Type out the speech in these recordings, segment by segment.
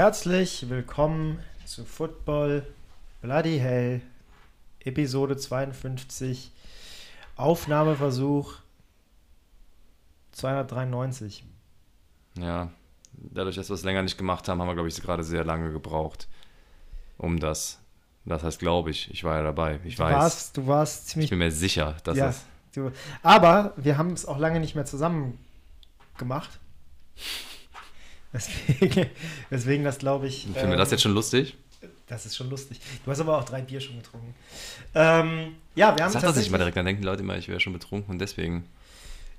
Herzlich willkommen zu Football Bloody Hell, Episode 52, Aufnahmeversuch 293. Ja, dadurch, dass wir es länger nicht gemacht haben, haben wir, glaube ich, gerade sehr lange gebraucht, um das. Das heißt, glaube ich, ich war ja dabei. Ich Du weiß. warst, du warst ich ziemlich. bin mir sicher, dass ja, das. du, aber wir haben es auch lange nicht mehr zusammen gemacht. Deswegen, deswegen das glaube ich. Finden wir ähm, das jetzt schon lustig? Das ist schon lustig. Du hast aber auch drei Bier schon getrunken. Ähm, ja, wir haben Sag das nicht tatsächlich- mal direkt, dann denken die Leute immer, ich wäre schon betrunken und deswegen.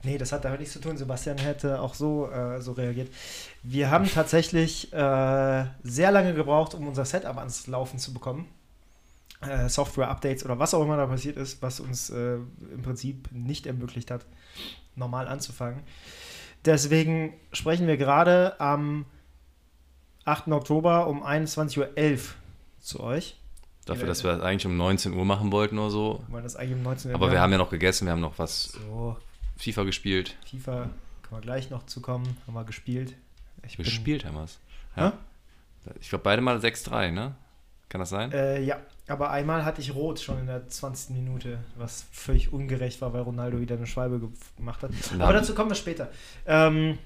Nee, das hat damit nichts zu tun. Sebastian hätte auch so, äh, so reagiert. Wir haben tatsächlich äh, sehr lange gebraucht, um unser Setup ans Laufen zu bekommen. Äh, Software-Updates oder was auch immer da passiert ist, was uns äh, im Prinzip nicht ermöglicht hat, normal anzufangen. Deswegen sprechen wir gerade am 8. Oktober um 21.11 Uhr zu euch. Dafür, dass wir das eigentlich um 19 Uhr machen wollten oder so. Wir das eigentlich um 19 Uhr Aber wir haben ja noch gegessen, wir haben noch was so FIFA gespielt. FIFA, können wir gleich noch zukommen, haben wir gespielt. Ich bin- Gespielt haben wir es. Ja. Ich glaube, beide mal 6-3, ne? Kann das sein? Äh, ja, aber einmal hatte ich rot schon in der 20. Minute, was völlig ungerecht war, weil Ronaldo wieder eine Schwalbe ge- gemacht hat. Na, Aber dazu kommen wir später. Ähm,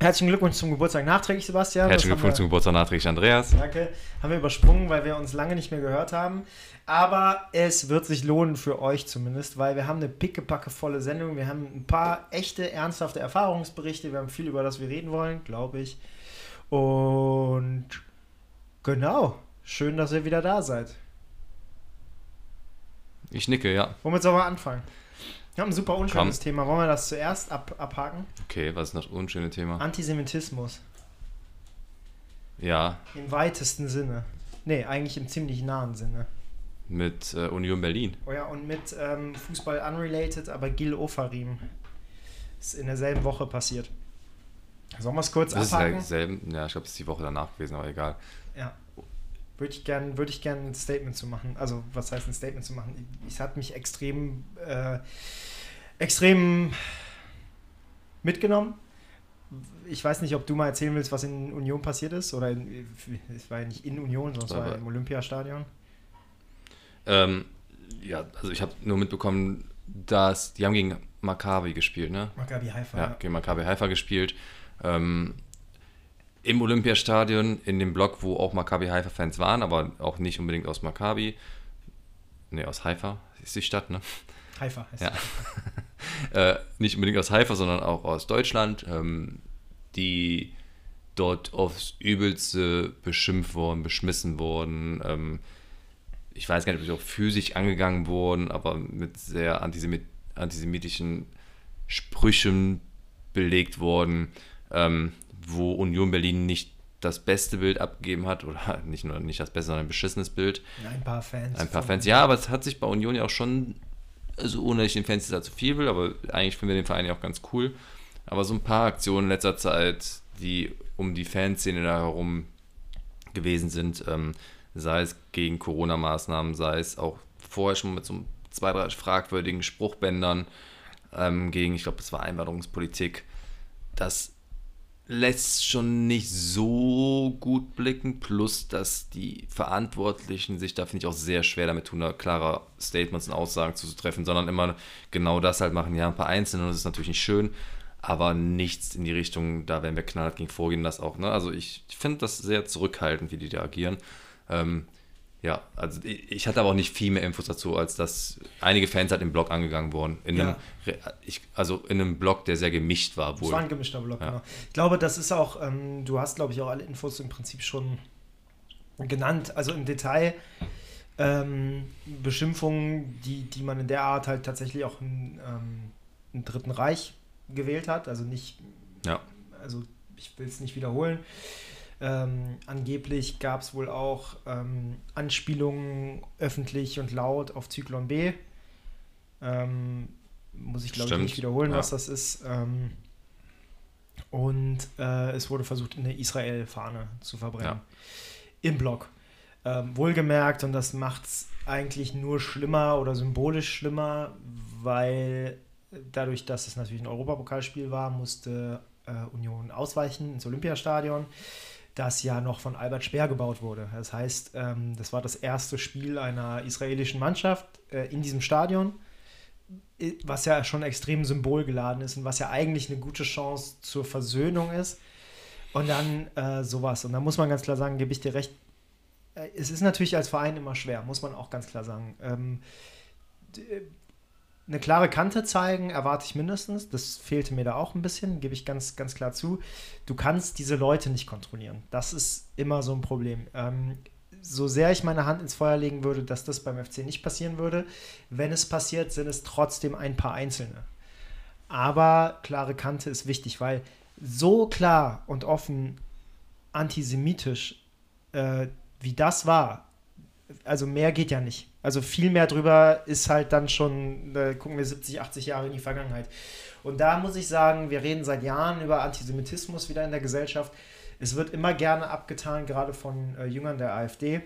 herzlichen Glückwunsch zum Geburtstag nachträglich, Sebastian. Herzlichen Das Glückwunsch zum Geburtstag nachträglich, Andreas. Danke. Haben wir übersprungen, weil wir uns lange nicht mehr gehört haben. Aber es wird sich lohnen für euch zumindest, weil wir haben eine pickepackevolle Sendung. Wir haben ein paar echte, ernsthafte Erfahrungsberichte. Wir haben viel, über das wir reden wollen, glaube ich. Und genau. Schön, dass ihr wieder da seid. Ich nicke, ja. Womit sollen wir anfangen? Wir haben ein super unschönes Komm. Thema. Wollen wir das zuerst ab, abhaken? Okay, was ist das unschöne Thema? Antisemitismus. Ja, Im weitesten Sinne. Nee, eigentlich im ziemlich nahen Sinne. mit äh, Union Berlin. Oh ja, und mit ähm, Fußball unrelated, aber Gil Ofarim. Ist in derselben Woche passiert. Sollen wir es kurz Das ist abhaken? derselben, ja, ich glaube, es ist die Woche danach gewesen, aber egal. Ja. Würde ich gerne würd ich gern ein Statement zu machen. Also, was heißt ein Statement zu machen? Es hat mich extrem, äh, extrem mitgenommen. Ich weiß nicht, ob du mal erzählen willst, was in Union passiert ist. Oder in, es war ja nicht in Union, sondern es war im Olympiastadion. Ähm, ja, also ich habe nur mitbekommen, dass die haben gegen Maccabi gespielt, ne? Maccabi Haifa. Ja, gegen Maccabi Haifa gespielt. Ähm, Im Olympiastadion, in dem Block, wo auch Maccabi Haifa-Fans waren, aber auch nicht unbedingt aus Maccabi. Ne, aus Haifa ist die Stadt, ne? Haifa heißt Ja. äh, nicht unbedingt aus Haifa, sondern auch aus Deutschland, ähm, die dort aufs Übelste beschimpft wurden, beschmissen wurden. Ähm, ich weiß gar nicht, ob sie auch physisch angegangen wurden, aber mit sehr antisemit antisemitischen Sprüchen belegt wurden, ähm, wo Union Berlin nicht das beste Bild abgegeben hat, oder nicht nur nicht das beste, sondern ein beschissenes Bild. Ein paar Fans. Ein paar Fans, ja, aber es hat sich bei Union ja auch schon, also ohne dass ich den Fans da zu viel will, aber eigentlich finden wir den Verein ja auch ganz cool. Aber so ein paar Aktionen in letzter Zeit, die um die Fanszene da herum gewesen sind, ähm, sei es gegen Corona-Maßnahmen, sei es auch vorher schon mit so zwei, drei fragwürdigen Spruchbändern ähm, gegen, ich glaube, das war Einwanderungspolitik, das lässt schon nicht so gut blicken, plus dass die Verantwortlichen sich da, finde ich, auch sehr schwer damit tun, da klare Statements und Aussagen zu treffen, sondern immer genau das halt machen, ja, ein paar Einzelne, das ist natürlich nicht schön, aber nichts in die Richtung, da werden wir knallhart gegen vorgehen, das auch, ne? Also ich, ich finde das sehr zurückhaltend, wie die da agieren. Ähm, ja, also ich, hatte aber auch nicht viel mehr Infos dazu, als dass einige Fans halt im Blog angegangen wurden. In einem, Re- ich, also in einem Blog, der sehr gemischt war Es wohl. war ein gemischter Block, Ja. genau. Ich glaube, das ist auch, ähm, du hast, glaube ich, auch alle Infos im Prinzip schon genannt. Also im Detail ähm, Beschimpfungen, die, die man in der Art halt tatsächlich auch im, ähm, im Dritten Reich gewählt hat. Also nicht, Ja. also ich will es nicht wiederholen. Ähm, angeblich gab es wohl auch ähm, Anspielungen öffentlich und laut auf Zyklon B. Ähm, muss ich glaube ich nicht wiederholen, ja. was das ist. Ähm, und äh, es wurde versucht, eine Israel-Fahne zu verbrennen. Ja. Im Block. Ähm, wohlgemerkt, und das macht es eigentlich nur schlimmer oder symbolisch schlimmer, weil dadurch, dass es natürlich ein Europapokalspiel war, musste äh, Union ausweichen ins Olympiastadion. Das ja noch von Albert Speer gebaut wurde. Das heißt, ähm, das war das erste Spiel einer israelischen Mannschaft äh, in diesem Stadion, was ja schon extrem symbolgeladen ist und was ja eigentlich eine gute Chance zur Versöhnung ist. Und dann äh, sowas. Und da muss man ganz klar sagen, gebe ich dir recht, äh, es ist natürlich als Verein immer schwer, muss man auch ganz klar sagen. Ähm, eine klare Kante zeigen erwarte ich mindestens. Das fehlte mir da auch ein bisschen, gebe ich ganz, ganz klar zu. Du kannst diese Leute nicht kontrollieren. Das ist immer so ein Problem. Ähm, so sehr ich meine Hand ins Feuer legen würde, dass das beim FC nicht passieren würde, wenn es passiert, sind es trotzdem ein paar Einzelne. Aber klare Kante ist wichtig, weil so klar und offen antisemitisch, äh, wie das war, also mehr geht ja nicht. Also viel mehr drüber ist halt dann schon, da gucken wir 70, 80 Jahre in die Vergangenheit. Und da muss ich sagen, wir reden seit Jahren über Antisemitismus wieder in der Gesellschaft. Es wird immer gerne abgetan, gerade von äh, Jüngern der AfD,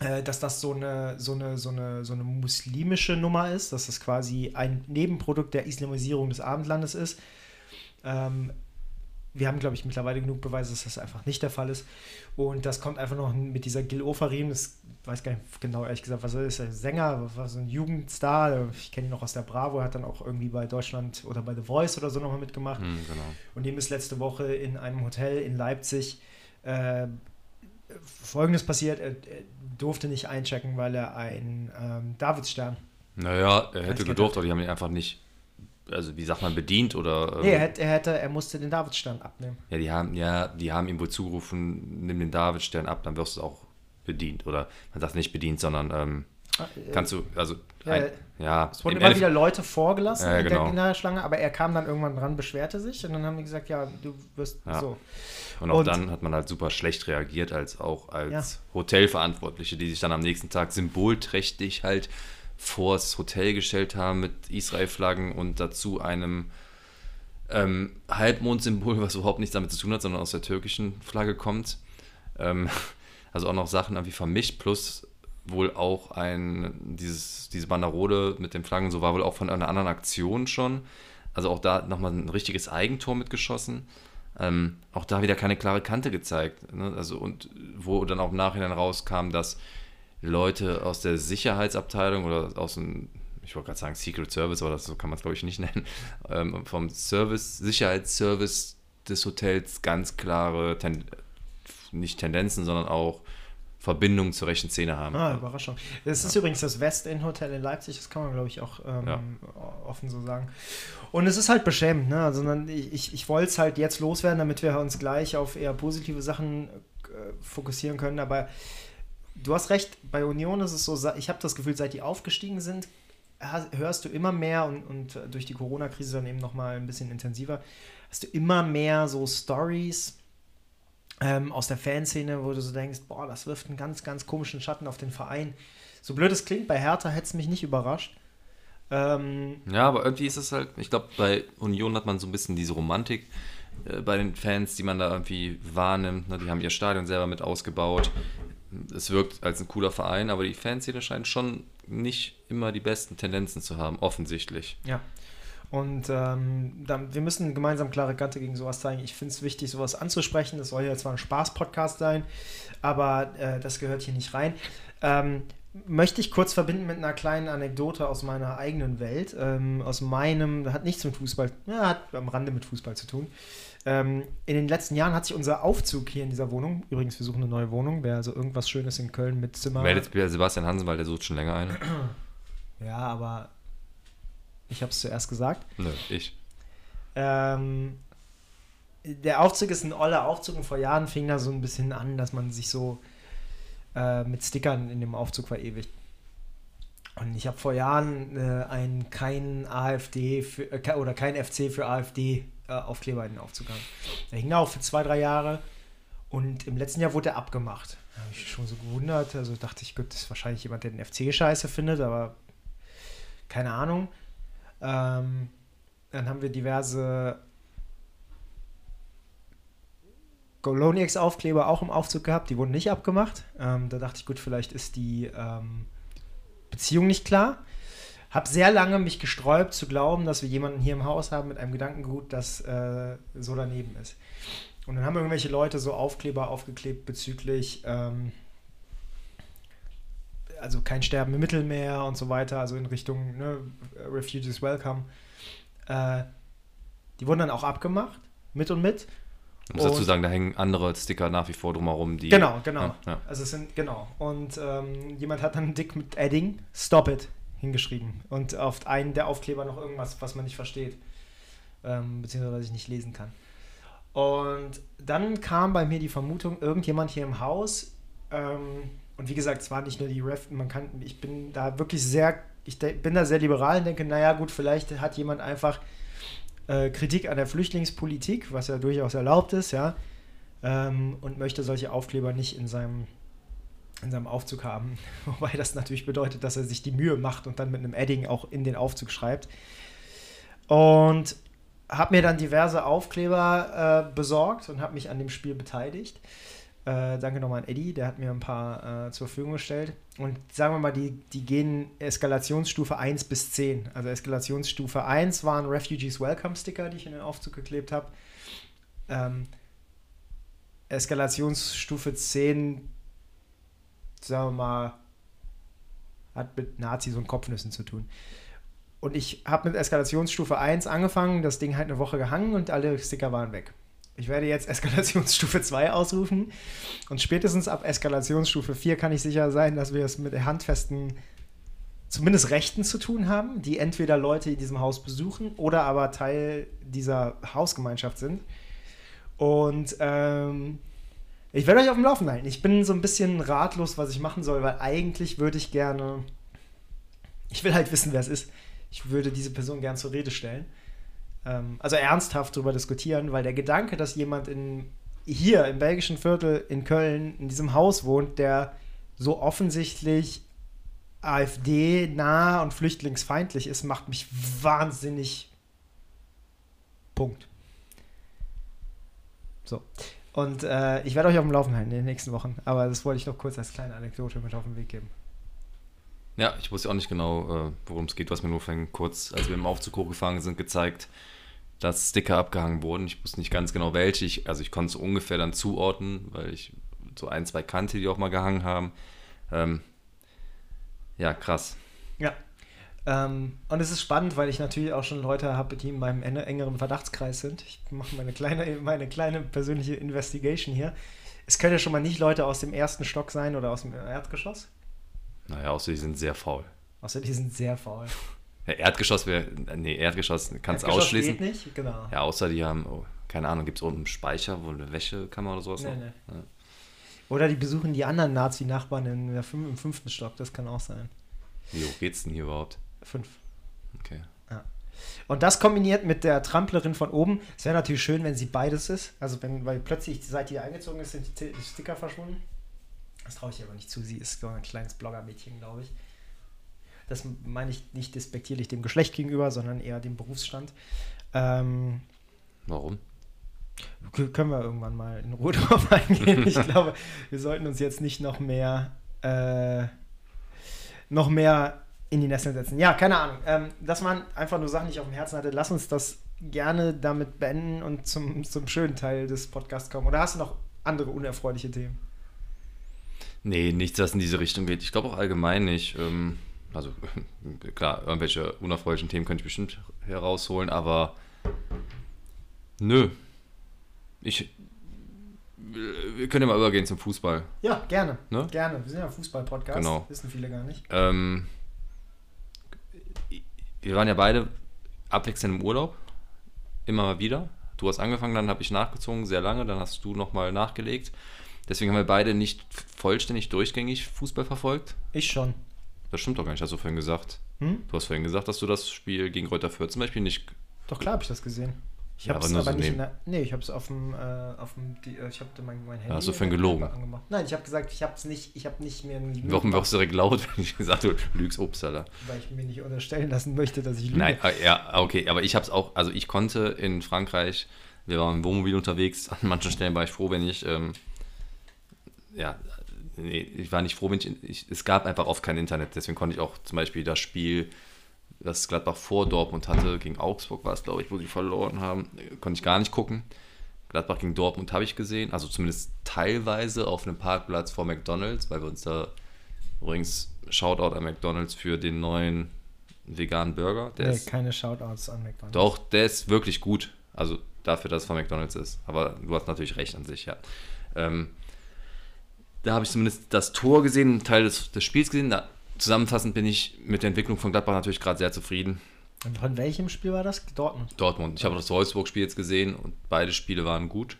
äh, dass das so eine, so, eine, so, eine, so eine muslimische Nummer ist, dass das quasi ein Nebenprodukt der Islamisierung des Abendlandes ist. Ähm, wir haben, glaube ich, mittlerweile genug Beweise, dass das einfach nicht der Fall ist. Und das kommt einfach noch mit dieser Gil Ofarim, das weiß gar nicht genau, ehrlich gesagt, was er ist, ein Sänger, war so ein Jugendstar, ich kenne ihn noch aus der Bravo, er hat dann auch irgendwie bei Deutschland oder bei The Voice oder so nochmal mitgemacht. Mm, genau. Und dem ist letzte Woche in einem Hotel in Leipzig äh, Folgendes passiert, er, er, durfte nicht einchecken, weil er einen ähm, Davidsstern naja, er hätte gedurft, aber die haben ihn einfach nicht also wie sagt man, bedient oder. Ähm, nee, er hätte, er hätte, er musste den Davidstern abnehmen. Ja, die haben, ja, die haben ihm wohl zugerufen, nimm den Davidstern ab, dann wirst du auch bedient. Oder man sagt nicht bedient, sondern ähm, ah, kannst du, also ja, ein, ja es wurden immer Elf wieder Leute vorgelassen ja, genau. in der Schlange, aber er kam dann irgendwann dran, beschwerte sich und dann haben die gesagt, ja, du wirst ja. so. Und auch und, dann hat man halt super schlecht reagiert, als auch als ja. Hotelverantwortliche, die sich dann am nächsten Tag symbolträchtig halt vors Hotel gestellt haben mit Israel-Flaggen und dazu einem ähm, Halbmondsymbol, was überhaupt nichts damit zu tun hat, sondern aus der türkischen Flagge kommt. Ähm, also auch noch Sachen irgendwie vermischt, plus wohl auch ein, dieses, diese Banderole mit den Flaggen, so war wohl auch von einer anderen Aktion schon. Also auch da nochmal ein richtiges Eigentor mitgeschossen. Ähm, auch da wieder keine klare Kante gezeigt. Ne? Also, und wo dann auch im Nachhinein rauskam, dass Leute aus der Sicherheitsabteilung oder aus dem, ich wollte gerade sagen Secret Service, aber das, so kann man es glaube ich nicht nennen, ähm, vom Service, Sicherheitsservice des Hotels ganz klare, ten, nicht Tendenzen, sondern auch Verbindungen zur rechten Szene haben. Ah, Überraschung. Das ja. ist übrigens das West-End Hotel in Leipzig, das kann man, glaube ich, auch ähm, ja. offen so sagen. Und es ist halt beschämend, ne? Also ich, ich wollte es halt jetzt loswerden, damit wir uns gleich auf eher positive Sachen äh, fokussieren können, aber du hast recht, bei Union ist es so, ich habe das Gefühl, seit die aufgestiegen sind, hörst du immer mehr und, und durch die Corona-Krise dann eben nochmal ein bisschen intensiver, hast du immer mehr so Stories ähm, aus der Fanszene, wo du so denkst, boah, das wirft einen ganz, ganz komischen Schatten auf den Verein. So blöd es klingt, bei Hertha hätte es mich nicht überrascht. Ähm, ja, aber irgendwie ist es halt, ich glaube, bei Union hat man so ein bisschen diese Romantik äh, bei den Fans, die man da irgendwie wahrnimmt. Ne? Die haben ihr Stadion selber mit ausgebaut es wirkt als ein cooler Verein, aber die Fanszene scheint schon nicht immer die besten Tendenzen zu haben, offensichtlich. Ja. Und ähm, dann, wir müssen gemeinsam klare Kante gegen sowas zeigen. Ich finde es wichtig, sowas anzusprechen. Das soll ja zwar ein Spaß-Podcast sein, aber äh, das gehört hier nicht rein. Ähm, möchte ich kurz verbinden mit einer kleinen Anekdote aus meiner eigenen Welt, ähm, aus meinem, hat nichts mit Fußball, ja, hat am Rande mit Fußball zu tun. Ähm, in den letzten Jahren hat sich unser Aufzug hier in dieser Wohnung, übrigens, wir suchen eine neue Wohnung, wer also irgendwas Schönes in Köln mit Zimmer. Meldet Sebastian Hansen, weil der sucht schon länger eine. Ja, aber ich habe es zuerst gesagt. Nö, ich. Ähm, der Aufzug ist ein oller Aufzug und vor Jahren fing da so ein bisschen an, dass man sich so äh, mit Stickern in dem Aufzug verewigt. Und ich habe vor Jahren äh, ein kein AfD für, äh, oder kein FC für AfD äh, Aufkleber in den Aufzug gehangen. Der hing da auch für zwei, drei Jahre und im letzten Jahr wurde er abgemacht. Da habe ich schon so gewundert. Also dachte ich, gut, das ist wahrscheinlich jemand, der den FC scheiße findet, aber keine Ahnung. Ähm, dann haben wir diverse Goloniax-Aufkleber auch im Aufzug gehabt, die wurden nicht abgemacht. Ähm, da dachte ich, gut, vielleicht ist die ähm, Beziehung nicht klar. Habe sehr lange mich gesträubt zu glauben, dass wir jemanden hier im Haus haben mit einem Gedankengut, das äh, so daneben ist. Und dann haben irgendwelche Leute so Aufkleber aufgeklebt bezüglich, ähm, also kein Sterben im Mittelmeer und so weiter, also in Richtung ne, Refugees Welcome. Äh, die wurden dann auch abgemacht, mit und mit. Ich muss dazu sagen, da hängen andere Sticker nach wie vor drumherum, die. Genau, genau. Ja, ja. Also es sind, genau. Und ähm, jemand hat dann dick mit Adding Stop it hingeschrieben. Und auf einen der Aufkleber noch irgendwas, was man nicht versteht. Ähm, beziehungsweise was ich nicht lesen kann. Und dann kam bei mir die Vermutung, irgendjemand hier im Haus, ähm, und wie gesagt, es war nicht nur die Ref, man kann, ich bin da wirklich sehr, ich bin da sehr liberal und denke, naja gut, vielleicht hat jemand einfach äh, Kritik an der Flüchtlingspolitik, was ja durchaus erlaubt ist, ja, ähm, und möchte solche Aufkleber nicht in seinem, in seinem Aufzug haben. Wobei das natürlich bedeutet, dass er sich die Mühe macht und dann mit einem Edding auch in den Aufzug schreibt. Und habe mir dann diverse Aufkleber äh, besorgt und habe mich an dem Spiel beteiligt. Äh, danke nochmal an Eddie, der hat mir ein paar äh, zur Verfügung gestellt. Und sagen wir mal, die, die gehen Eskalationsstufe 1 bis 10. Also Eskalationsstufe 1 waren Refugees Welcome Sticker, die ich in den Aufzug geklebt habe. Ähm, Eskalationsstufe 10, sagen wir mal, hat mit Nazis und Kopfnüssen zu tun. Und ich habe mit Eskalationsstufe 1 angefangen, das Ding halt eine Woche gehangen und alle Sticker waren weg. Ich werde jetzt Eskalationsstufe 2 ausrufen und spätestens ab Eskalationsstufe 4 kann ich sicher sein, dass wir es mit handfesten, zumindest Rechten zu tun haben, die entweder Leute in diesem Haus besuchen oder aber Teil dieser Hausgemeinschaft sind. Und ähm, ich werde euch auf dem Laufen halten. Ich bin so ein bisschen ratlos, was ich machen soll, weil eigentlich würde ich gerne. Ich will halt wissen, wer es ist. Ich würde diese Person gern zur Rede stellen ähm, also ernsthaft darüber diskutieren, weil der Gedanke, dass jemand in, hier im belgischen Viertel in Köln in diesem Haus wohnt, der so offensichtlich AfD-nah und flüchtlingsfeindlich ist, macht mich wahnsinnig. Punkt. So. Und äh, ich werde euch auf dem Laufen halten in den nächsten Wochen. Aber das wollte ich noch kurz als kleine Anekdote mit auf den Weg geben. Ja, ich wusste auch nicht genau, äh, worum es geht. Was mir nur vorhin kurz, als wir im Aufzug hochgefahren sind, gezeigt, dass Sticker abgehangen wurden. Ich wusste nicht ganz genau welche. Ich, also ich konnte es ungefähr dann zuordnen, weil ich so ein, zwei kannte, die auch mal gehangen haben. Ähm, ja, krass. Ja. Ähm, und es ist spannend, weil ich natürlich auch schon Leute habe, die in meinem engeren Verdachtskreis sind. Ich mache meine kleine, meine kleine persönliche Investigation hier. Es können ja schon mal nicht Leute aus dem ersten Stock sein oder aus dem Erdgeschoss. Naja, außer die sind sehr faul. Außer die sind sehr faul. Ja, Erdgeschoss wäre, nee, Erdgeschoss kannst du ausschließen. geht nicht, genau. Ja, außer die haben, oh, keine Ahnung, gibt es unten einen Speicher, wo eine Wäschekammer oder sowas nee, noch? Nee. Ja. Oder die besuchen die anderen Nazi-Nachbarn im fünften Stock, das kann auch sein. Wie hoch geht's denn hier überhaupt? Fünf. Okay. Ja. Und das kombiniert mit der Tramplerin von oben, es wäre natürlich schön, wenn sie beides ist. Also wenn, weil plötzlich, seit die eingezogen ist, sind die Sticker verschwunden. Das traue ich ihr aber nicht zu. Sie ist so ein kleines Blogger-Mädchen, glaube ich. Das meine ich nicht despektierlich dem Geschlecht gegenüber, sondern eher dem Berufsstand. Ähm, Warum? Können wir irgendwann mal in Ruhe drauf eingehen. ich glaube, wir sollten uns jetzt nicht noch mehr, äh, noch mehr in die Nesseln setzen. Ja, keine Ahnung. Ähm, das waren einfach nur Sachen, die ich auf dem Herzen hatte. Lass uns das gerne damit beenden und zum, zum schönen Teil des Podcasts kommen. Oder hast du noch andere unerfreuliche Themen? Nee, nichts, was in diese Richtung geht. Ich glaube auch allgemein nicht. Ähm, also klar, irgendwelche unerfreulichen Themen könnte ich bestimmt herausholen, aber nö. Ich. Wir können ja mal übergehen zum Fußball. Ja, gerne. Ne? Gerne. Wir sind ja ein Fußball-Podcast. Genau. Wissen viele gar nicht. Ähm, wir waren ja beide abwechselnd im Urlaub. Immer mal wieder. Du hast angefangen, dann habe ich nachgezogen, sehr lange. Dann hast du nochmal nachgelegt. Deswegen haben wir beide nicht vollständig durchgängig Fußball verfolgt. Ich schon. Das stimmt doch gar nicht, hast du vorhin gesagt. Hm? Du hast vorhin gesagt, dass du das Spiel gegen Reuter Fürth zum Beispiel nicht. Doch klar habe ich das gesehen. Ich habe es aber, aber so nicht in der, Nee, ich habe es auf dem, äh, auf dem die, äh, ich habe mein, mein Handy. Hast du vorhin gelogen? Angemacht. Nein, ich habe gesagt, ich habe es nicht, ich habe nicht mehr. Warum wirst du direkt laut, wenn ich gesagt habe, du lügst Obstsalat? Weil ich mir nicht unterstellen lassen möchte, dass ich lüge. Nein, ah, ja, okay, aber ich habe es auch, also ich konnte in Frankreich, wir waren im Wohnmobil unterwegs, an manchen Stellen war ich froh, wenn ich, ähm, ja, nee, ich war nicht froh, wenn ich, ich, es gab einfach oft kein Internet, deswegen konnte ich auch zum Beispiel das Spiel, das Gladbach vor Dortmund hatte, gegen Augsburg war es, glaube ich, wo sie verloren haben, konnte ich gar nicht gucken. Gladbach gegen Dortmund habe ich gesehen, also zumindest teilweise auf einem Parkplatz vor McDonalds, weil wir uns da übrigens Shoutout an McDonalds für den neuen veganen Burger. Der nee, ist, keine Shoutouts an McDonalds. Doch, der ist wirklich gut. Also dafür, dass es von McDonalds ist. Aber du hast natürlich recht an sich, ja. Ähm, da habe ich zumindest das Tor gesehen, einen Teil des, des Spiels gesehen. Da, zusammenfassend bin ich mit der Entwicklung von Gladbach natürlich gerade sehr zufrieden. Und von welchem Spiel war das? Dortmund? Dortmund. Ich habe das Wolfsburg-Spiel jetzt gesehen und beide Spiele waren gut.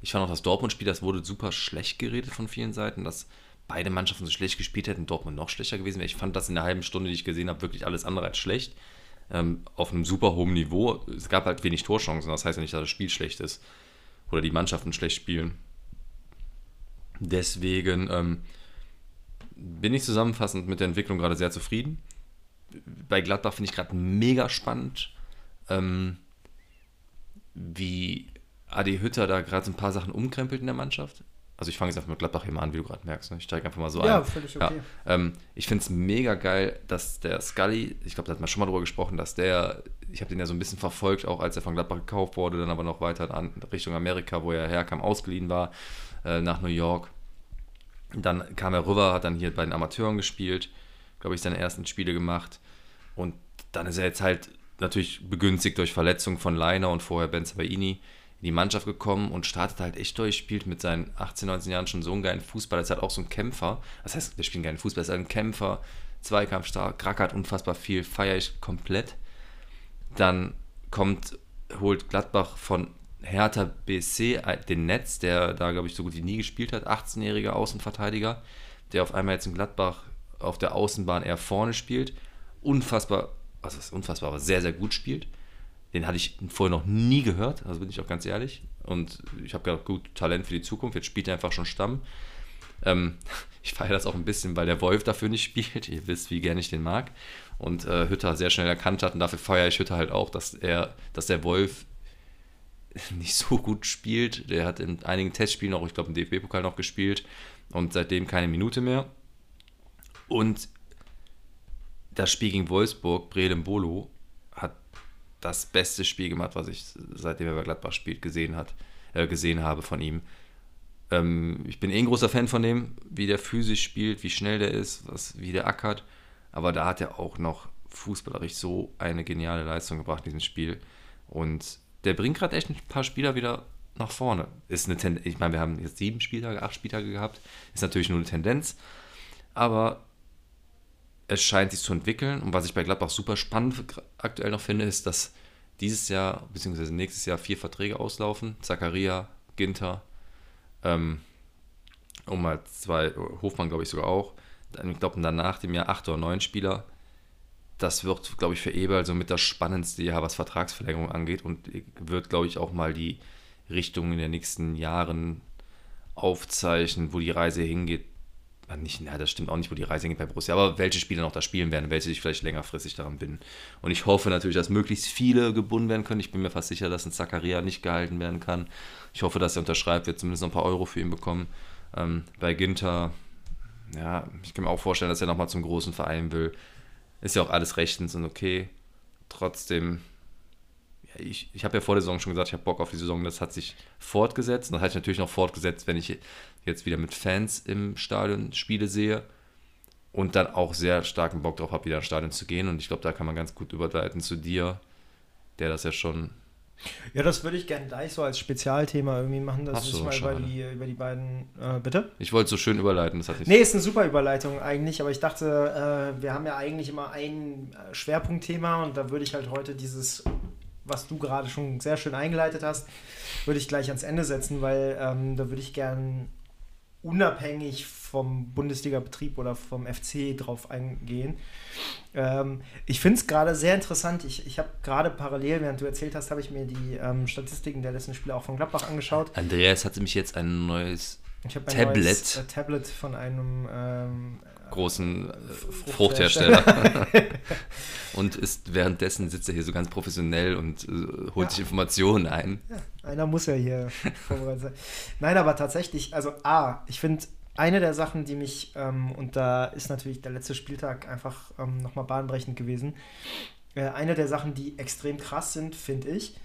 Ich fand auch das Dortmund-Spiel, das wurde super schlecht geredet von vielen Seiten, dass beide Mannschaften so schlecht gespielt hätten, Dortmund noch schlechter gewesen wäre. Ich fand das in der halben Stunde, die ich gesehen habe, wirklich alles andere als schlecht. Ähm, auf einem super hohen Niveau. Es gab halt wenig Torchancen, das heißt ja nicht, dass das Spiel schlecht ist oder die Mannschaften schlecht spielen. Deswegen ähm, bin ich zusammenfassend mit der Entwicklung gerade sehr zufrieden. Bei Gladbach finde ich gerade mega spannend, ähm, wie Adi Hütter da gerade so ein paar Sachen umkrempelt in der Mannschaft. Also ich fange jetzt einfach mit Gladbach hier mal an, wie du gerade merkst. Ne? Ich steige einfach mal so ja, ein. Völlig okay. Ja, ähm, ich finde es mega geil, dass der Scully, ich glaube, da hat man schon mal drüber gesprochen, dass der, ich habe den ja so ein bisschen verfolgt, auch als er von Gladbach gekauft wurde, dann aber noch weiter an Richtung Amerika, wo er herkam, ausgeliehen war, äh, nach New York. Dann kam er rüber, hat dann hier bei den Amateuren gespielt, glaube ich, seine ersten Spiele gemacht. Und dann ist er jetzt halt natürlich begünstigt durch Verletzung von Leiner und vorher Ben Sabaini in die Mannschaft gekommen und startet halt echt durch, spielt mit seinen 18, 19 Jahren schon so einen geilen Fußball. Er ist halt auch so ein Kämpfer. Das heißt, der spielt einen geilen Fußball, er ist halt ein Kämpfer, Zweikampfstark, krackert unfassbar viel, feiere ich komplett. Dann kommt, holt Gladbach von Hertha BC den Netz, der da, glaube ich, so gut wie nie gespielt hat, 18-jähriger Außenverteidiger, der auf einmal jetzt in Gladbach auf der Außenbahn eher vorne spielt. Unfassbar, was ist unfassbar, aber sehr, sehr gut spielt. Den hatte ich vorher noch nie gehört, also bin ich auch ganz ehrlich. Und ich habe gedacht, gut, Talent für die Zukunft, jetzt spielt er einfach schon Stamm. Ähm, ich feiere das auch ein bisschen, weil der Wolf dafür nicht spielt. Ihr wisst, wie gerne ich den mag. Und äh, Hütter sehr schnell erkannt hat und dafür feiere ich Hütter halt auch, dass er, dass der Wolf nicht so gut spielt. Der hat in einigen Testspielen auch, ich glaube, im DFB-Pokal noch gespielt und seitdem keine Minute mehr. Und das Spiel gegen Wolfsburg, Brede Bolo, hat das beste Spiel gemacht, was ich seitdem er bei Gladbach spielt, gesehen, hat, äh, gesehen habe von ihm. Ähm, ich bin eh ein großer Fan von dem, wie der physisch spielt, wie schnell der ist, was, wie der ackert. Aber da hat er auch noch fußballerisch so eine geniale Leistung gebracht in diesem Spiel. Und der bringt gerade echt ein paar Spieler wieder nach vorne. Ist eine Tendenz, ich meine, wir haben jetzt sieben Spieltage, acht Spieltage gehabt. Ist natürlich nur eine Tendenz. Aber es scheint sich zu entwickeln. Und was ich bei Gladbach super spannend aktuell noch finde, ist, dass dieses Jahr bzw. nächstes Jahr vier Verträge auslaufen. Zakaria, Ginter, ähm, um mal zwei, Hofmann glaube ich sogar auch. Ich glaube, danach dem Jahr acht oder neun Spieler das wird, glaube ich, für Eberl so mit das spannendste Jahr, was Vertragsverlängerung angeht und wird, glaube ich, auch mal die Richtung in den nächsten Jahren aufzeichnen, wo die Reise hingeht. Nicht, na, das stimmt auch nicht, wo die Reise hingeht bei Borussia, aber welche Spieler noch da spielen werden, welche sich vielleicht längerfristig daran binden. Und ich hoffe natürlich, dass möglichst viele gebunden werden können. Ich bin mir fast sicher, dass ein Zakaria nicht gehalten werden kann. Ich hoffe, dass er unterschreibt, wird zumindest noch ein paar Euro für ihn bekommen. Ähm, bei Ginter, ja, ich kann mir auch vorstellen, dass er nochmal zum großen Verein will ist ja auch alles rechtens und okay. Trotzdem, ja, ich, ich habe ja vor der Saison schon gesagt, ich habe Bock auf die Saison. Das hat sich fortgesetzt. Und das hat sich natürlich noch fortgesetzt, wenn ich jetzt wieder mit Fans im Stadion Spiele sehe. Und dann auch sehr starken Bock drauf habe, wieder ins Stadion zu gehen. Und ich glaube, da kann man ganz gut überleiten zu dir, der das ja schon ja, das würde ich gerne gleich so als Spezialthema irgendwie machen, dass ich mal über die, über die beiden. Äh, bitte? Ich wollte so schön überleiten, das hat nicht. Nee, ist eine super Überleitung eigentlich, aber ich dachte, äh, wir haben ja eigentlich immer ein äh, Schwerpunktthema und da würde ich halt heute dieses, was du gerade schon sehr schön eingeleitet hast, würde ich gleich ans Ende setzen, weil ähm, da würde ich gern unabhängig vom Bundesliga-Betrieb oder vom FC drauf eingehen. Ähm, ich finde es gerade sehr interessant. Ich, ich habe gerade parallel, während du erzählt hast, habe ich mir die ähm, Statistiken der letzten Spiele auch von Gladbach angeschaut. Andreas hatte mich jetzt ein neues Tablet. Neues, äh, Tablet von einem ähm, großen äh, Fruchthersteller. Und ist währenddessen sitzt er hier so ganz professionell und äh, holt ja. sich Informationen ein. Ja, einer muss ja hier vorbereitet sein. Nein, aber tatsächlich, also A, ich finde eine der Sachen, die mich, ähm, und da ist natürlich der letzte Spieltag einfach ähm, nochmal bahnbrechend gewesen, äh, eine der Sachen, die extrem krass sind, finde ich,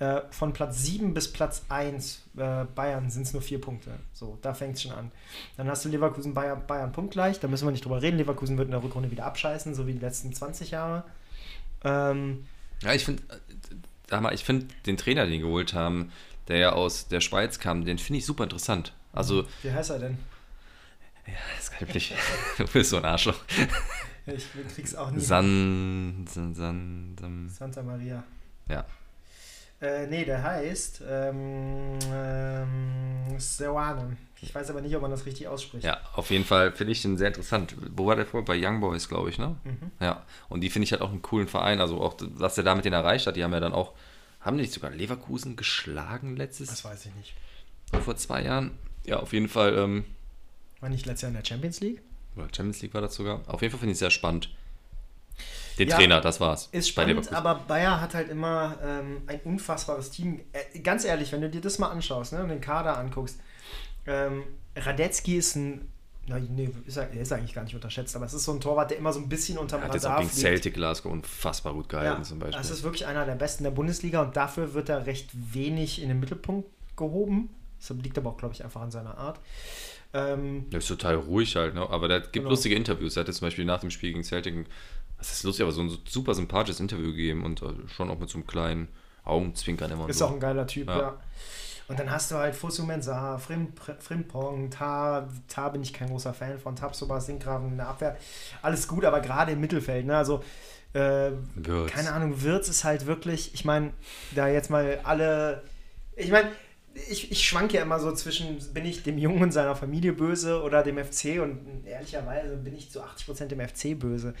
Äh, von Platz 7 bis Platz 1 äh, Bayern sind es nur vier Punkte. So, da fängt es schon an. Dann hast du Leverkusen, Bayern, Bayern punktgleich. Da müssen wir nicht drüber reden. Leverkusen wird in der Rückrunde wieder abscheißen, so wie die letzten 20 Jahre. Ähm, ja, ich finde, ich finde den Trainer, den die geholt haben, der ja aus der Schweiz kam, den finde ich super interessant. Also, wie heißt er denn? Ja, das kann ich nicht. du bist so ein Arschloch. Ich krieg's auch nicht. San, San, San, San, Santa Maria. Ja, äh, nee, der heißt ähm, ähm, Sewane. Ich weiß aber nicht, ob man das richtig ausspricht. Ja, auf jeden Fall finde ich den sehr interessant. Wo war der vor? Bei Young Boys, glaube ich, ne? Mhm. Ja, und die finde ich halt auch einen coolen Verein. Also auch, was der da mit denen erreicht hat, die haben ja dann auch, haben die nicht sogar Leverkusen geschlagen letztes? Das weiß ich nicht. Vor zwei Jahren? Ja, auf jeden Fall. Ähm, war nicht letztes Jahr in der Champions League? Oder Champions League war das sogar. Auf jeden Fall finde ich es sehr spannend. Den ja, Trainer, das war's. Ist spannend, aber Bayer hat halt immer ähm, ein unfassbares Team. Äh, ganz ehrlich, wenn du dir das mal anschaust ne, und den Kader anguckst, ähm, Radetzky ist ein nee, ist er, ist eigentlich gar nicht unterschätzt, aber es ist so ein Torwart, der immer so ein bisschen unterm Radar Radar hat jetzt auch gegen Celtic Glasgow unfassbar gut gehalten ja, zum Beispiel. Das ist wirklich einer der besten der Bundesliga und dafür wird er recht wenig in den Mittelpunkt gehoben. Das liegt aber auch, glaube ich, einfach an seiner Art. Ähm, der ist total ruhig halt, ne? aber der gibt genau. lustige Interviews. Er hat zum Beispiel nach dem Spiel gegen Celtic das ist lustig, aber so ein super sympathisches Interview gegeben und äh, schon auch mit so einem kleinen Augenzwinkern immer. Ist so. auch ein geiler Typ, ja. ja. Und dann hast du halt Fusu Mensah, Frimpong, Tar, Tar bin ich kein großer Fan von, Tabsoba, Sinkgraven in der Abwehr. Alles gut, aber gerade im Mittelfeld, ne? Also, äh, keine Ahnung, Wirtz ist halt wirklich, ich meine, da jetzt mal alle, ich meine, ich, ich schwanke ja immer so zwischen, bin ich dem Jungen seiner Familie böse oder dem FC und ehrlicherweise bin ich zu 80% dem FC böse.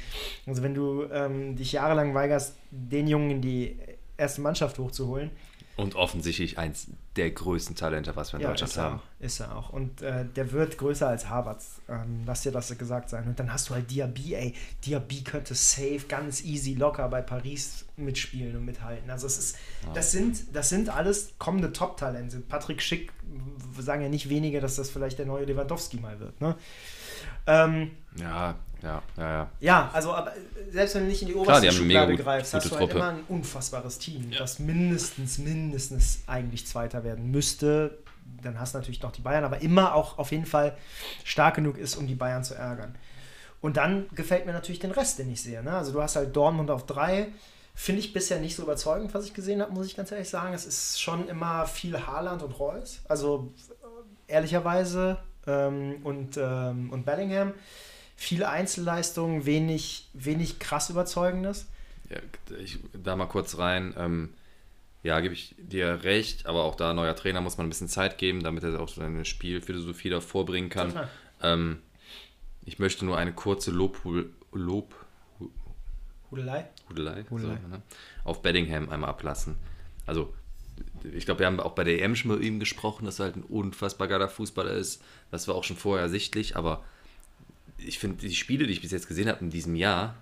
Also wenn du ähm, dich jahrelang weigerst, den Jungen in die erste Mannschaft hochzuholen, und offensichtlich eins der größten Talente, was wir in ja, Deutschland haben. Auch, ist er auch. Und äh, der wird größer als Harvard. Ähm, lass dir das gesagt sein. Und dann hast du halt Diaby, ey. Diaby könnte safe, ganz easy, locker bei Paris mitspielen und mithalten. Also es ist, das sind, das sind alles kommende Top-Talente. Patrick Schick sagen ja nicht wenige, dass das vielleicht der neue Lewandowski mal wird. Ne? Ähm, ja, ja, ja, ja. Ja, also aber selbst wenn du nicht in die oberste Klar, Schublade greifst, hast du halt immer ein unfassbares Team, ja. das mindestens, mindestens eigentlich Zweiter werden müsste. Dann hast du natürlich noch die Bayern, aber immer auch auf jeden Fall stark genug ist, um die Bayern zu ärgern. Und dann gefällt mir natürlich den Rest, den ich sehe. Ne? Also du hast halt Dortmund auf drei. Finde ich bisher nicht so überzeugend, was ich gesehen habe, muss ich ganz ehrlich sagen. Es ist schon immer viel Haaland und Reus. Also ehrlicherweise ähm, und, ähm, und Bellingham viel Einzelleistung, wenig, wenig krass Überzeugendes. Ja, ich, da mal kurz rein. Ähm, ja, gebe ich dir recht, aber auch da neuer Trainer muss man ein bisschen Zeit geben, damit er auch seine Spielphilosophie da vorbringen kann. Ähm, ich möchte nur eine kurze Lob, Lob Hudelei, Hudelei, Hudelei. So, ne? auf Beddingham einmal ablassen. Also ich glaube, wir haben auch bei der EM schon mit ihm gesprochen, dass er halt ein unfassbar geiler Fußballer ist. Das war auch schon vorher ersichtlich, aber ich finde, die Spiele, die ich bis jetzt gesehen habe in diesem Jahr,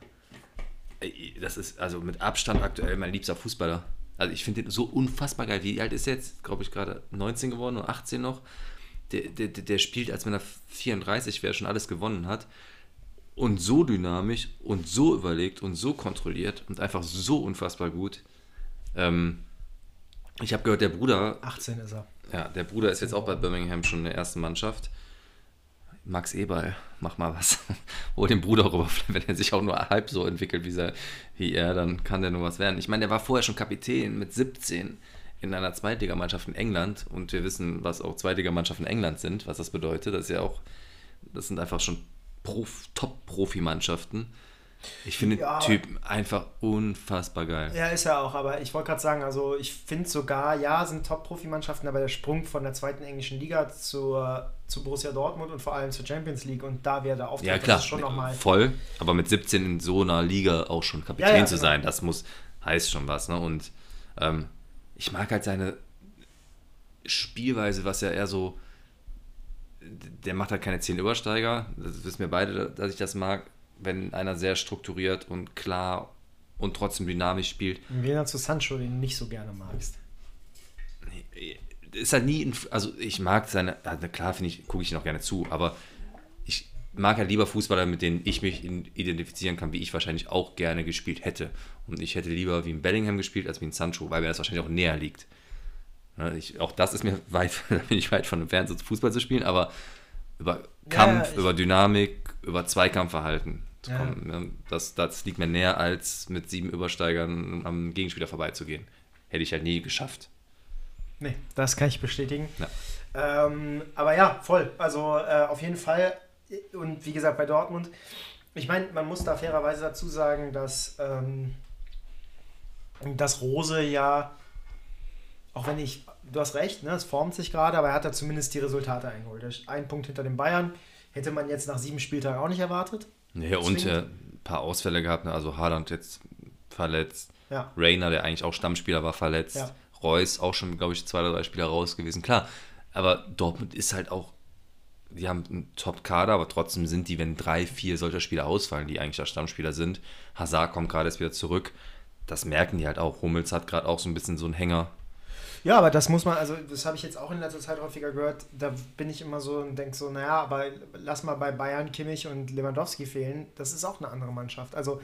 das ist also mit Abstand aktuell mein liebster Fußballer. Also ich finde den so unfassbar geil. Wie alt ist er jetzt? Glaube ich gerade 19 geworden oder 18 noch. Der, der, der spielt, als wenn er 34 wäre, schon alles gewonnen hat. Und so dynamisch und so überlegt und so kontrolliert und einfach so unfassbar gut. Ähm, ich habe gehört, der Bruder. 18 ist er. Ja, der Bruder ist jetzt auch bei Birmingham schon in der ersten Mannschaft. Max Eberl, mach mal was. Hol den Bruder rüber, wenn er sich auch nur halb so entwickelt wie, er, wie er, dann kann der nur was werden. Ich meine, der war vorher schon Kapitän mit 17 in einer Zweitligamannschaft in England und wir wissen, was auch Zweitligamannschaften in England sind, was das bedeutet. Das ist ja auch, das sind einfach schon Top-Profi-Mannschaften. Ich finde ja, den Typ einfach unfassbar geil. Ja, ist er auch, aber ich wollte gerade sagen, also ich finde sogar, ja, sind Top-Profi-Mannschaften, aber der Sprung von der zweiten englischen Liga zur, zu Borussia Dortmund und vor allem zur Champions League und da wäre der Auftritt, ja, klar, schon nochmal. Voll, aber mit 17 in so einer Liga auch schon Kapitän ja, ja, zu genau. sein, das muss, heißt schon was, ne? Und ähm, ich mag halt seine Spielweise, was ja eher so, der macht halt keine 10 Übersteiger, das wissen wir beide, dass ich das mag wenn einer sehr strukturiert und klar und trotzdem dynamisch spielt. Im Gegensatz zu Sancho, den du nicht so gerne magst. Ist halt nie, also ich mag seine, klar finde ich, gucke ich noch gerne zu, aber ich mag halt lieber Fußballer, mit denen ich mich identifizieren kann, wie ich wahrscheinlich auch gerne gespielt hätte. Und ich hätte lieber wie ein Bellingham gespielt, als wie ein Sancho, weil mir das wahrscheinlich auch näher liegt. Ne, ich, auch das ist mir weit, da bin ich weit von entfernt, so Fußball zu spielen, aber über Kampf, ja, über Dynamik, über Zweikampfverhalten zu ja. das, das liegt mir näher, als mit sieben Übersteigern am Gegenspieler vorbeizugehen. Hätte ich halt nie geschafft. Nee, das kann ich bestätigen. Ja. Ähm, aber ja, voll. Also äh, auf jeden Fall. Und wie gesagt, bei Dortmund, ich meine, man muss da fairerweise dazu sagen, dass, ähm, dass Rose ja, auch wenn ich, du hast recht, ne, es formt sich gerade, aber er hat da zumindest die Resultate eingeholt. Ein Punkt hinter den Bayern hätte man jetzt nach sieben Spieltagen auch nicht erwartet. Ja, und äh, ein paar Ausfälle gehabt, ne? also Haaland jetzt verletzt. Ja. Rainer, der eigentlich auch Stammspieler war, verletzt. Ja. Reus auch schon, glaube ich, zwei oder drei Spieler raus gewesen. Klar, aber Dortmund ist halt auch, die haben einen Top-Kader, aber trotzdem sind die, wenn drei, vier solcher Spieler ausfallen, die eigentlich als Stammspieler sind. Hazard kommt gerade jetzt wieder zurück. Das merken die halt auch. Hummels hat gerade auch so ein bisschen so einen Hänger. Ja, aber das muss man, also das habe ich jetzt auch in letzter Zeit häufiger gehört. Da bin ich immer so und denke so, naja, aber lass mal bei Bayern Kimmich und Lewandowski fehlen. Das ist auch eine andere Mannschaft. Also,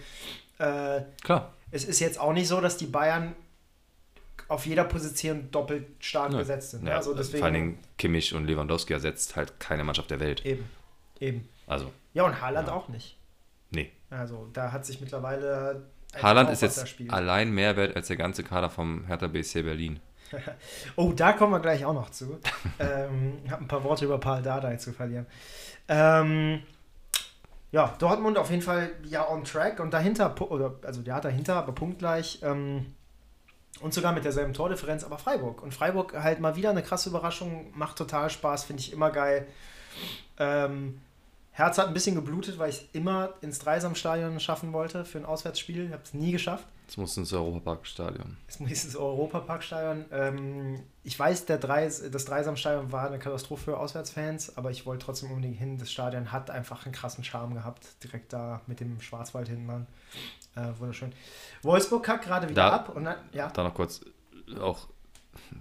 äh, klar. Es ist jetzt auch nicht so, dass die Bayern auf jeder Position doppelt stark ja. besetzt sind. Ne? Ja, also deswegen, vor allen Dingen Kimmich und Lewandowski ersetzt halt keine Mannschaft der Welt. Eben, eben. Also. Ja, und Haaland ja. auch nicht. Nee. Also da hat sich mittlerweile... Haaland ist jetzt allein mehr wert als der ganze Kader vom Hertha BSC Berlin. oh, da kommen wir gleich auch noch zu. ähm, ich habe ein paar Worte über Paul Dardai zu verlieren. Ähm, ja, Dortmund auf jeden Fall ja on track und dahinter, oder, also ja, dahinter, aber punktgleich. Ähm, und sogar mit derselben Tordifferenz, aber Freiburg. Und Freiburg halt mal wieder eine krasse Überraschung, macht total Spaß, finde ich immer geil. Ähm, Herz hat ein bisschen geblutet, weil ich es immer ins Dreisamstadion schaffen wollte für ein Auswärtsspiel. Ich habe es nie geschafft. Jetzt muss ins Europaparkstadion. Jetzt muss ins Europaparkstadion. Ähm, ich weiß, der Dreis, das Dreisamstadion war eine Katastrophe für Auswärtsfans, aber ich wollte trotzdem unbedingt hin. Das Stadion hat einfach einen krassen Charme gehabt, direkt da mit dem Schwarzwald hinten dran. Äh, wunderschön. Wolfsburg kackt gerade wieder da, ab. Und dann, ja. Da noch kurz, auch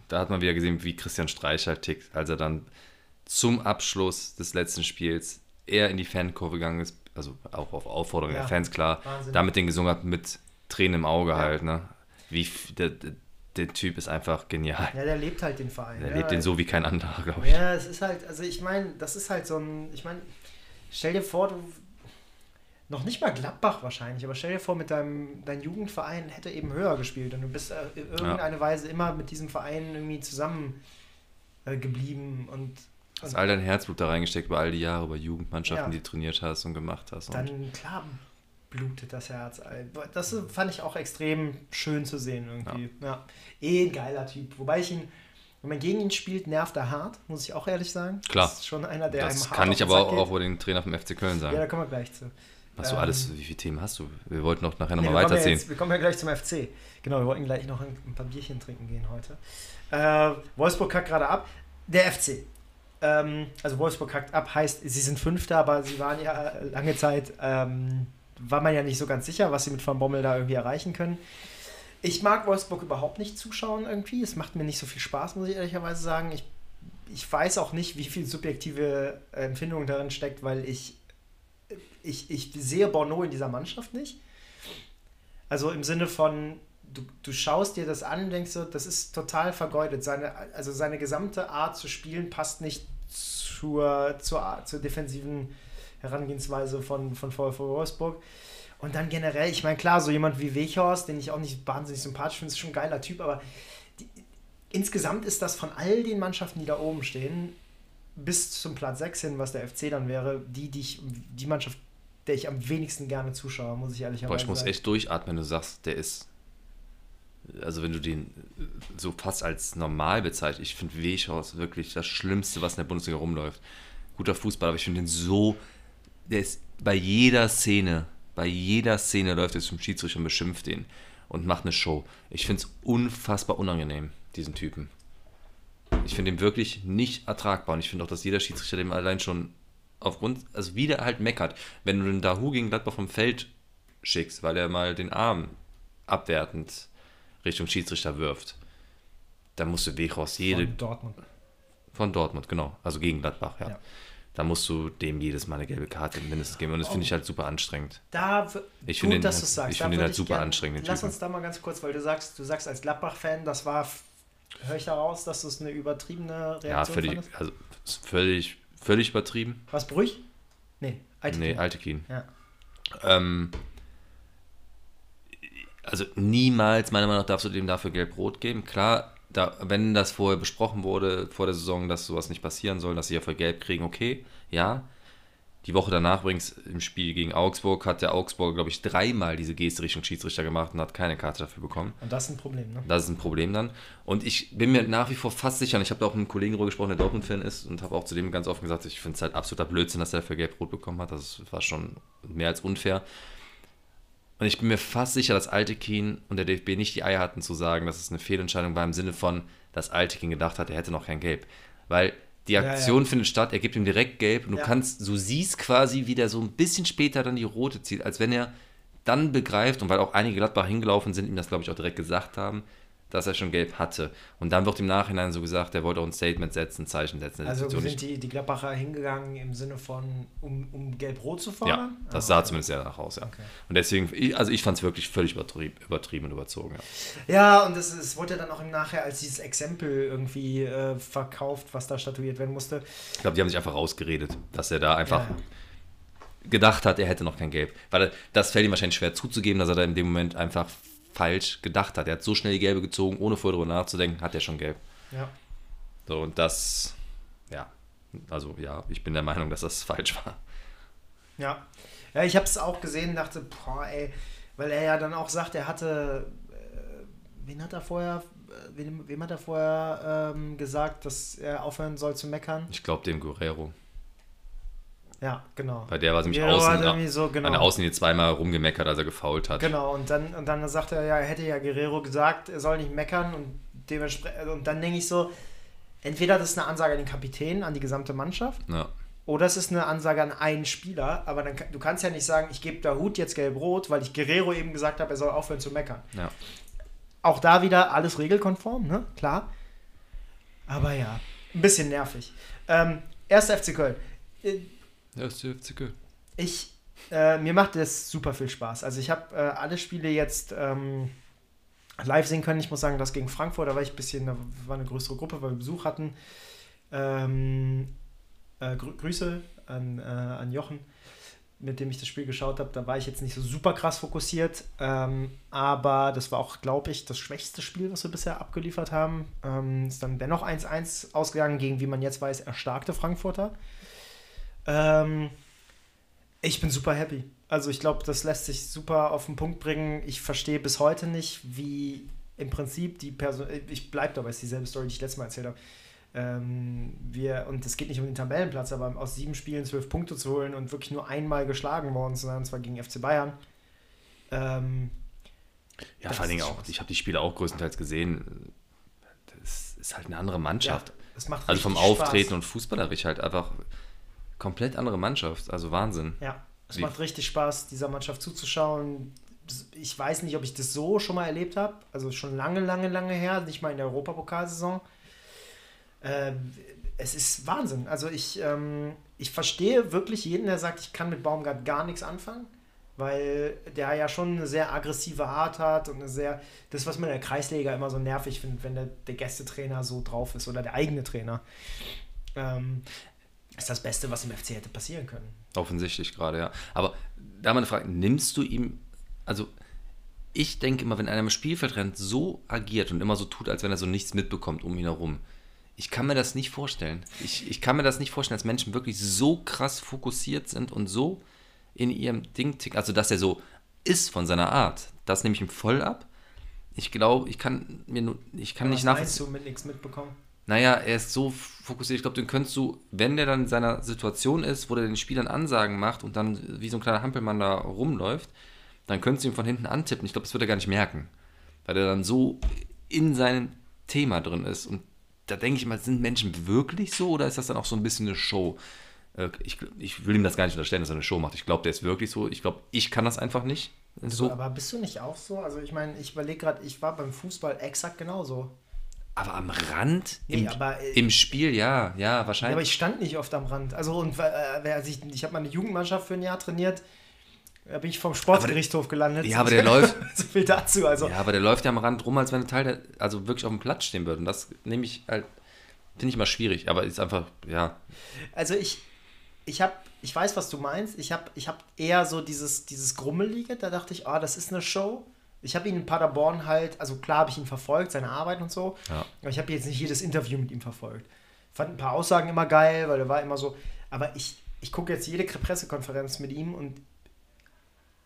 da hat man wieder gesehen, wie Christian Streich halt tickt, als er dann zum Abschluss des letzten Spiels eher in die Fankurve gegangen ist, also auch auf Aufforderung ja. der Fans, klar, Wahnsinn. damit den gesungen hat mit Tränen im Auge ja. halt, ne? Wie der, der Typ ist einfach genial. Ja, der lebt halt den Verein. Der ja, lebt den so wie kein anderer, glaube ich. Ja, es ist halt, also ich meine, das ist halt so ein, ich meine, stell dir vor, du, noch nicht mal Gladbach wahrscheinlich, aber stell dir vor, mit deinem dein Jugendverein hätte eben höher gespielt und du bist äh, in irgendeiner ja. Weise immer mit diesem Verein irgendwie zusammen äh, geblieben und Hast all dein Herzblut da reingesteckt über all die Jahre, über Jugendmannschaften, ja. die du trainiert hast und gemacht hast. Dann, klar, blutet das Herz. Das fand ich auch extrem schön zu sehen irgendwie. Ja. ja. Eh ein geiler Typ. Wobei ich ihn, wenn man gegen ihn spielt, nervt er hart, muss ich auch ehrlich sagen. Klar. Das ist schon einer, der das kann ich aber auch über den Trainer vom FC Köln sagen. Ja, da kommen wir gleich zu. Was ähm, du alles, wie viele Themen hast du? Wir wollten noch nachher nochmal nee, weiterziehen. Ja wir kommen ja gleich zum FC. Genau, wir wollten gleich noch ein, ein paar Bierchen trinken gehen heute. Äh, Wolfsburg kackt gerade ab. Der FC. Ähm, also Wolfsburg kackt ab, heißt, sie sind Fünfter, aber sie waren ja lange Zeit ähm, war man ja nicht so ganz sicher, was sie mit Van Bommel da irgendwie erreichen können. Ich mag Wolfsburg überhaupt nicht zuschauen irgendwie. Es macht mir nicht so viel Spaß, muss ich ehrlicherweise sagen. Ich, ich weiß auch nicht, wie viel subjektive Empfindung darin steckt, weil ich, ich, ich sehe Bono in dieser Mannschaft nicht. Also im Sinne von, du, du schaust dir das an und denkst so, das ist total vergeudet. Seine, also seine gesamte Art zu spielen passt nicht zur, zur, zur defensiven Herangehensweise von, von VfL Wolfsburg. Und dann generell, ich meine, klar, so jemand wie Weghorst, den ich auch nicht wahnsinnig sympathisch finde, ist schon ein geiler Typ, aber die, insgesamt ist das von all den Mannschaften, die da oben stehen, bis zum Platz 6 hin, was der FC dann wäre, die, die, ich, die Mannschaft, der ich am wenigsten gerne zuschaue, muss ich ehrlich sagen. Boah, ich muss echt durchatmen, wenn du sagst, der ist. Also, wenn du den so fast als normal bezeichnest, ich finde Weghorst wirklich das Schlimmste, was in der Bundesliga rumläuft. Guter Fußball, aber ich finde den so der ist bei jeder Szene, bei jeder Szene läuft er zum Schiedsrichter und beschimpft ihn und macht eine Show. Ich finde es unfassbar unangenehm, diesen Typen. Ich finde ihn wirklich nicht ertragbar und ich finde auch, dass jeder Schiedsrichter dem allein schon aufgrund, also wieder halt meckert. Wenn du den Dahu gegen Gladbach vom Feld schickst, weil er mal den Arm abwertend Richtung Schiedsrichter wirft, dann musst du Weghorst jede. Von Dortmund. Von Dortmund, genau. Also gegen Gladbach, ja. ja da musst du dem jedes Mal eine gelbe Karte mindestens geben. Und das finde ich halt super anstrengend. Da, Ich gut, finde den dass halt- du sagst. ich finde halt super gern- anstrengend, Lass uns da mal ganz kurz, weil du sagst, du sagst als Gladbach-Fan, das war, höre ich daraus, dass das eine übertriebene Reaktion Ja, völlig, fandest? also, völlig, völlig übertrieben. Was, Brüch? Nee, alte nee, Team. alte Kien. Ja. Ähm, also niemals, meiner Meinung nach, darfst du dem dafür gelb-rot geben. Klar, da, wenn das vorher besprochen wurde, vor der Saison, dass sowas nicht passieren soll, dass sie ja für gelb kriegen, okay, ja. Die Woche danach übrigens im Spiel gegen Augsburg hat der Augsburg, glaube ich, dreimal diese Geste Richtung Schiedsrichter gemacht und hat keine Karte dafür bekommen. Und das ist ein Problem, ne? Das ist ein Problem dann. Und ich bin mir nach wie vor fast sicher, und ich habe da auch mit einem Kollegen darüber gesprochen, der Dortmund-Fan ist, und habe auch zu dem ganz offen gesagt, ich finde es halt absoluter Blödsinn, dass er dafür gelb-rot bekommen hat. Das war schon mehr als unfair. Und ich bin mir fast sicher, dass Altekin und der DFB nicht die Eier hatten zu sagen, dass es eine Fehlentscheidung war im Sinne von, dass Altekin gedacht hat, er hätte noch kein Gelb. Weil die ja. Aktion findet statt, er gibt ihm direkt Gelb und du Ja. kannst, du siehst quasi, wie der so ein bisschen später dann die rote zieht, als wenn er dann begreift, und weil auch einige Gladbach hingelaufen sind, ihm das glaube ich auch direkt gesagt haben, dass er schon gelb hatte. Und dann wird im Nachhinein so gesagt, er wollte auch ein Statement setzen, ein Zeichen setzen. Also sind die, die Gladbacher hingegangen im Sinne von, um, um gelb-rot zu ja, fordern? das Ah, sah okay. zumindest sehr danach aus, ja. Okay. Und deswegen, also ich fand es wirklich völlig übertrieben, übertrieben und überzogen. Ja. Ja, und es, es wurde ja dann auch im Nachher als dieses Exempel irgendwie äh, verkauft, was da statuiert werden musste. Ich glaube, die haben sich einfach rausgeredet, dass er da einfach Ja. gedacht hat, er hätte noch kein Gelb. Weil das fällt ihm wahrscheinlich schwer zuzugeben, dass er da in dem Moment einfach falsch gedacht hat. Er hat so schnell die Gelbe gezogen, ohne vorher darüber nachzudenken, hat er schon Gelb. Ja. So, und das, ja, also ja, ich bin der Meinung, dass das falsch war. Ja, ja ich habe es auch gesehen, dachte, boah, ey, weil er ja dann auch sagt, er hatte, äh, wen hat er vorher, äh, wem, wem hat er vorher ähm, gesagt, dass er aufhören soll zu meckern? Ich glaube dem Guerrero. Ja, genau. Bei der war nämlich Guerrero außen, irgendwie so, genau. an der Außenlinie zweimal rumgemeckert, als er gefault hat. Genau, und dann, und dann sagt er ja, er hätte ja Guerrero gesagt, er soll nicht meckern und dementsprechend, und dann denke ich so, entweder das ist eine Ansage an den Kapitän, an die gesamte Mannschaft, Ja. oder es ist eine Ansage an einen Spieler, aber dann, du kannst ja nicht sagen, ich gebe da Hut jetzt gelb-rot, weil ich Guerrero eben gesagt habe, er soll aufhören zu meckern. ja. Auch da wieder alles regelkonform, ne? Klar. Aber ja, ein bisschen nervig. Ähm, erster FC Köln. Ja, ist FC Köln. Ich, äh, mir macht das super viel Spaß. Also ich habe äh, alle Spiele jetzt ähm, live sehen können. Ich muss sagen, das gegen Frankfurt, da war ich ein bisschen, da war eine größere Gruppe, weil wir Besuch hatten. Ähm, äh, grü Grüße an, äh, an Jochen, mit dem ich das Spiel geschaut habe. Da war ich jetzt nicht so super krass fokussiert, ähm, aber das war auch, glaube ich, das schwächste Spiel, was wir bisher abgeliefert haben. Ähm, ist dann dennoch 1-1 ausgegangen gegen, wie man jetzt weiß, erstarkte Frankfurter. Ähm, ich bin super happy. Also ich glaube, das lässt sich super auf den Punkt bringen. Ich verstehe bis heute nicht, wie im Prinzip die Person, ich bleibe dabei, es ist dieselbe Story, die ich letztes Mal erzählt habe. Ähm, wir, und es geht nicht um den Tabellenplatz, aber aus sieben Spielen zwölf Punkte zu holen und wirklich nur einmal geschlagen worden zu sein, und zwar gegen FC Bayern. Ähm, Ja, vor allen Dingen auch, ich habe die Spiele auch größtenteils gesehen. Das ist halt eine andere Mannschaft. macht also vom Auftreten Spaß. und fußballerisch halt einfach komplett andere Mannschaft. Also Wahnsinn. Ja, es Wie- macht richtig Spaß, dieser Mannschaft zuzuschauen. Ich weiß nicht, ob ich das so schon mal erlebt habe. Also schon lange, lange, lange her, nicht mal in der Europapokalsaison. Ähm, es ist Wahnsinn. Also ich, ähm, ich verstehe wirklich jeden, der sagt, ich kann mit Baumgart gar nichts anfangen, weil der ja schon eine sehr aggressive Art hat und eine sehr, das, was man in der Kreisliga immer so nervig findet, wenn der, der Gästetrainer so drauf ist oder der eigene Trainer. Ähm, ist das Beste, was im FC hätte passieren können. Offensichtlich gerade, ja. Aber da mal eine Frage, nimmst du ihm, also ich denke immer, wenn einer im Spielfeld rennt, so agiert und immer so tut, als wenn er so nichts mitbekommt um ihn herum, ich kann mir das nicht vorstellen. Ich, ich kann mir das nicht vorstellen, dass Menschen wirklich so krass fokussiert sind und so in ihrem Ding ticken, also dass er so ist von seiner Art. Das nehme ich ihm voll ab. Ich glaube, ich kann mir nur, ich kann Aber nicht was meinst nachvollziehen. du mit nichts mitbekommen? Naja, er ist so fokussiert. Ich glaube, den könntest du, wenn der dann in seiner Situation ist, wo der den Spielern Ansagen macht und dann wie so ein kleiner Hampelmann da rumläuft, dann könntest du ihn von hinten antippen. Ich glaube, das wird er gar nicht merken. Weil er dann so in seinem Thema drin ist. Und da denke ich mal, sind Menschen wirklich so oder ist das dann auch so ein bisschen eine Show? Äh, Ich, ich will ihm das gar nicht unterstellen, dass er eine Show macht. Ich glaube, der ist wirklich so. Ich glaube, ich kann das einfach nicht. So. Aber bist du nicht auch so? Also ich meine, ich überlege gerade, ich war beim Fußball exakt genauso. Aber am Rand? Nee, Im, aber, äh, Im Spiel, ja, ja, Ja, aber wahrscheinlich. ich stand nicht oft am Rand. Also, und äh, als ich, ich habe mal eine Jugendmannschaft für ein Jahr trainiert. Da bin ich vom Sportgerichtshof gelandet. Ja, aber der läuft- so viel dazu. Also, ja, aber der läuft ja am Rand rum, als wenn ein Teil der, also wirklich auf dem Platz stehen würde. Und das nehme ich halt, finde ich immer schwierig. Aber ist einfach, ja, also ich, ich habe, ich weiß, was du meinst. Ich habe ich hab eher so dieses, dieses Grummelige. Da dachte ich, ah, das ist eine Show. Ich habe ihn in Paderborn halt, also klar habe ich ihn verfolgt, seine Arbeit und so. Ja. Aber ich habe jetzt nicht jedes Interview mit ihm verfolgt. Fand ein paar Aussagen immer geil, weil er war immer so. Aber ich, ich gucke jetzt jede Pressekonferenz mit ihm und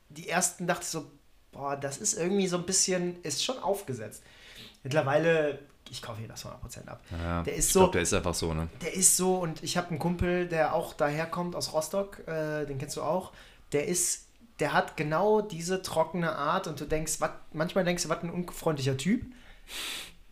die ersten dachte ich so, boah, das ist irgendwie so ein bisschen, ist schon aufgesetzt. Mittlerweile, ich kaufe hier das 100% ab. ja Der ist ich so- glaube, der ist einfach so, ne? Der ist so, und ich habe einen Kumpel, der auch daherkommt aus Rostock, äh, den kennst du auch. Der ist, der hat genau diese trockene Art und du denkst, wat, manchmal denkst du, was ein unfreundlicher Typ.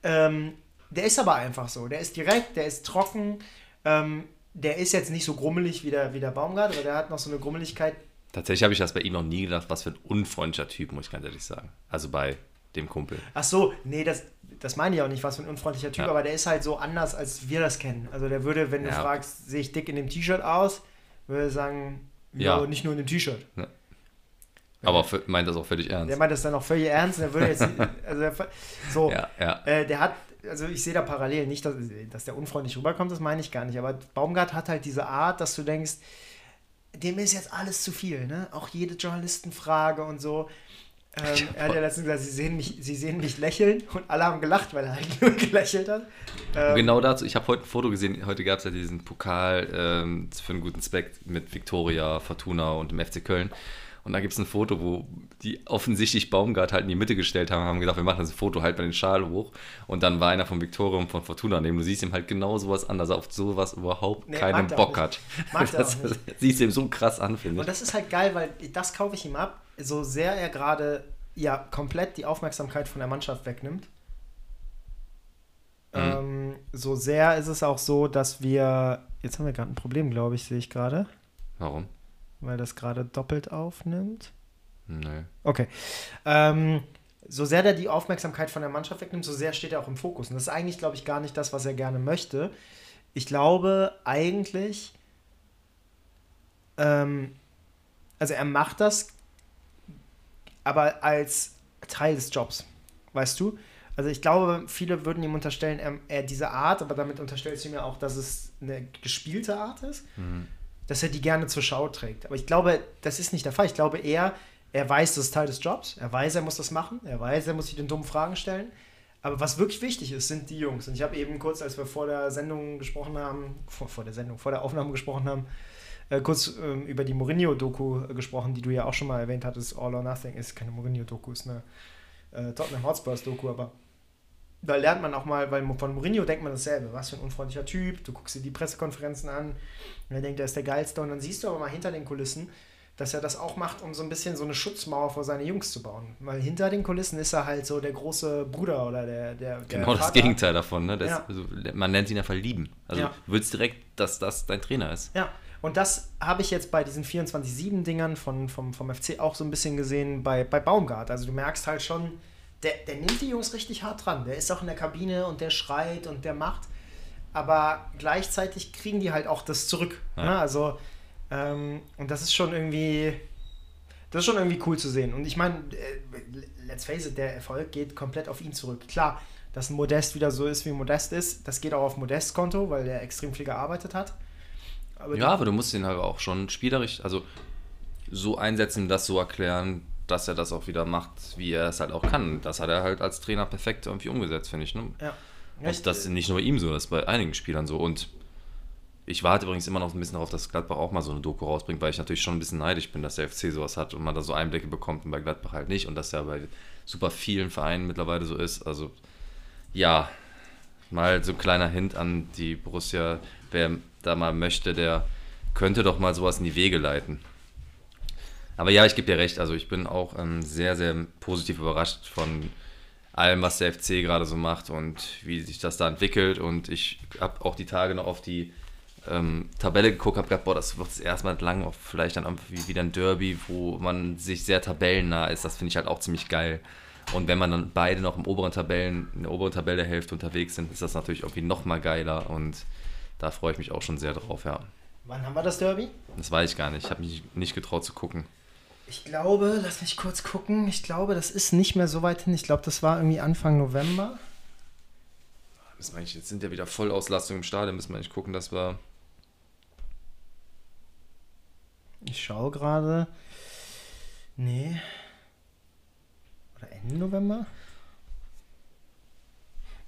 Ähm, der ist aber einfach so. Der ist direkt, der ist trocken. Ähm, der ist jetzt nicht so grummelig wie der, wie der Baumgart, aber der hat noch so eine Grummeligkeit. Tatsächlich habe ich das bei ihm noch nie gedacht, was für ein unfreundlicher Typ, muss ich ganz ehrlich sagen. Also bei dem Kumpel. Ach so, nee, das, das meine ich auch nicht, was für ein unfreundlicher Typ, Ja. aber der ist halt so anders, als wir das kennen. Also der würde, wenn du Ja. fragst, sehe ich dick in dem T-Shirt aus, würde sagen, ja, Ja. nicht nur in dem T-Shirt. Aber für, meint das auch völlig ernst. Der meint das dann auch völlig ernst. Der würde jetzt, also der, so, ja, ja. äh, der hat, also ich sehe da parallel nicht, dass, dass der unfreundlich rüberkommt, das meine ich gar nicht. Aber Baumgart hat halt diese Art, dass du denkst, dem ist jetzt alles zu viel, ne? Auch jede Journalistenfrage und so. Ähm, er hat ja letztens gesagt, sie sehen, mich, sie sehen mich lächeln und alle haben gelacht, weil er eigentlich nur gelächelt hat. Ähm, Genau dazu, ich habe heute ein Foto gesehen, heute gab es ja diesen Pokal ähm, für einen guten Zweck mit Viktoria, Fortuna und dem FC Köln. Und da gibt es ein Foto, wo die offensichtlich Baumgart halt in die Mitte gestellt haben, haben gesagt, wir machen das Foto halt bei den Schal hoch. Und dann war einer von Viktoria und von Fortuna neben. Du siehst ihm halt genau sowas an, dass er auf sowas überhaupt Nee, keinen Bock hat. Mag das nicht. siehst du ihm so krass an, finde Und ich. das ist halt geil, weil das kaufe ich ihm ab, so sehr er gerade ja komplett die Aufmerksamkeit von der Mannschaft wegnimmt. Mhm. Ähm, so sehr ist es auch so, dass wir. Jetzt haben wir gerade ein Problem, glaube ich, sehe ich gerade, Warum? Weil das gerade doppelt aufnimmt. Nö. Okay. Ähm, so sehr der die Aufmerksamkeit von der Mannschaft wegnimmt, so sehr steht er auch im Fokus. Und das ist eigentlich, glaube ich, gar nicht das, was er gerne möchte. Ich glaube eigentlich, ähm, also er macht das, aber als Teil des Jobs, weißt du? Also ich glaube, viele würden ihm unterstellen, er, er diese Art, aber damit unterstellst du ihm ja auch, dass es eine gespielte Art ist, dass er die gerne zur Schau trägt. Aber ich glaube, das ist nicht der Fall. Ich glaube eher, er weiß, das ist Teil des Jobs, er weiß, er muss das machen, er weiß, er muss sich den dummen Fragen stellen. Aber was wirklich wichtig ist, sind die Jungs. Und ich habe eben kurz, als wir vor der Sendung gesprochen haben, vor, vor der Sendung, vor der Aufnahme gesprochen haben, äh, kurz ähm, über die Mourinho-Doku äh, gesprochen, die du ja auch schon mal erwähnt hattest. All or Nothing ist keine Mourinho-Doku, ist eine äh, Tottenham Hotspurs-Doku, aber da lernt man auch mal, weil von Mourinho denkt man dasselbe. Was für ein unfreundlicher Typ. Du guckst dir die Pressekonferenzen an und er denkt, er ist der Geilste. Und dann siehst du aber mal hinter den Kulissen, dass er das auch macht, um so ein bisschen so eine Schutzmauer vor seine Jungs zu bauen. Weil hinter den Kulissen ist er halt so der große Bruder oder der. der, der Genau das Vater. Gegenteil davon. Ne? Das, Ja. also, man nennt ihn einfach lieben. Also Ja. du willst direkt, dass das dein Trainer ist. Ja, und das habe ich jetzt bei diesen 24-7-Dingern von, vom, vom FC auch so ein bisschen gesehen bei, bei Baumgart. Also du merkst halt schon, der, der nimmt die Jungs richtig hart dran. Der ist auch in der Kabine und der schreit und der macht. Aber gleichzeitig kriegen die halt auch das zurück. Ja. Ne? Also, ähm, und das ist schon irgendwie. Das ist schon irgendwie cool zu sehen. Und ich meine, äh, let's face it, der Erfolg geht komplett auf ihn zurück. Klar, dass ein Modest wieder so ist, wie Modest ist, das geht auch auf Modests Konto, weil der extrem viel gearbeitet hat. Aber Ja, aber du musst ihn halt auch schon spielerisch, also so einsetzen, das so erklären, dass er das auch wieder macht, wie er es halt auch kann. Das hat er halt als Trainer perfekt irgendwie umgesetzt, finde ich. Ne? Ja. Und das ist nicht nur bei ihm so, das ist bei einigen Spielern so. Und ich warte übrigens immer noch ein bisschen darauf, dass Gladbach auch mal so eine Doku rausbringt, weil ich natürlich schon ein bisschen neidisch bin, dass der FC sowas hat und man da so Einblicke bekommt und bei Gladbach halt nicht. Und dass ja bei super vielen Vereinen mittlerweile so ist. Also ja, mal so ein kleiner Hint an die Borussia, wer da mal möchte, der könnte doch mal sowas in die Wege leiten. Aber ja, ich gebe dir recht, also ich bin auch ähm, sehr, sehr positiv überrascht von allem, was der FC gerade so macht und wie sich das da entwickelt. Und ich habe auch die Tage noch auf die ähm, Tabelle geguckt, habe gedacht, boah, das wird erstmal lang, vielleicht dann irgendwie wieder ein Derby, wo man sich sehr tabellennah ist. Das finde ich halt auch ziemlich geil. Und wenn man dann beide noch im oberen Tabellen, in der oberen Tabellenhälfte unterwegs sind, ist das natürlich irgendwie noch mal geiler und da freue ich mich auch schon sehr drauf, ja. Wann haben wir das Derby? Das weiß ich gar nicht. Ich habe mich nicht getraut zu gucken. Ich glaube, lass mich kurz gucken. Ich glaube, das ist nicht mehr so weit hin. Ich glaube, das war irgendwie Anfang November. Müssen wir eigentlich, jetzt sind ja wieder Vollauslastung im Stadion, müssen wir eigentlich gucken, dass wir. Ich schaue gerade. Nee. Oder Ende November?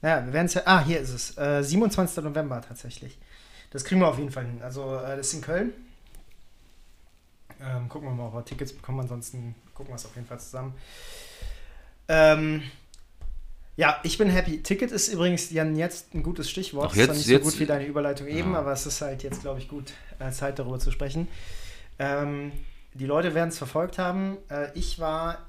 Naja, wir werden es ja. Ah, hier ist es. Äh, 27. November tatsächlich. Das kriegen wir auf jeden Fall hin. Also, äh, das ist in Köln. Ähm, gucken wir mal, ob wir Tickets bekommen. Ansonsten gucken wir es auf jeden Fall zusammen. Ähm, ja, ich bin happy. Ticket ist übrigens Jan jetzt ein gutes Stichwort. Ach, jetzt, ist nicht jetzt, so gut wie deine Überleitung eben, Ja. aber es ist halt jetzt, glaube ich, gut, äh, Zeit darüber zu sprechen. Ähm, die Leute werden es verfolgt haben. Äh, ich war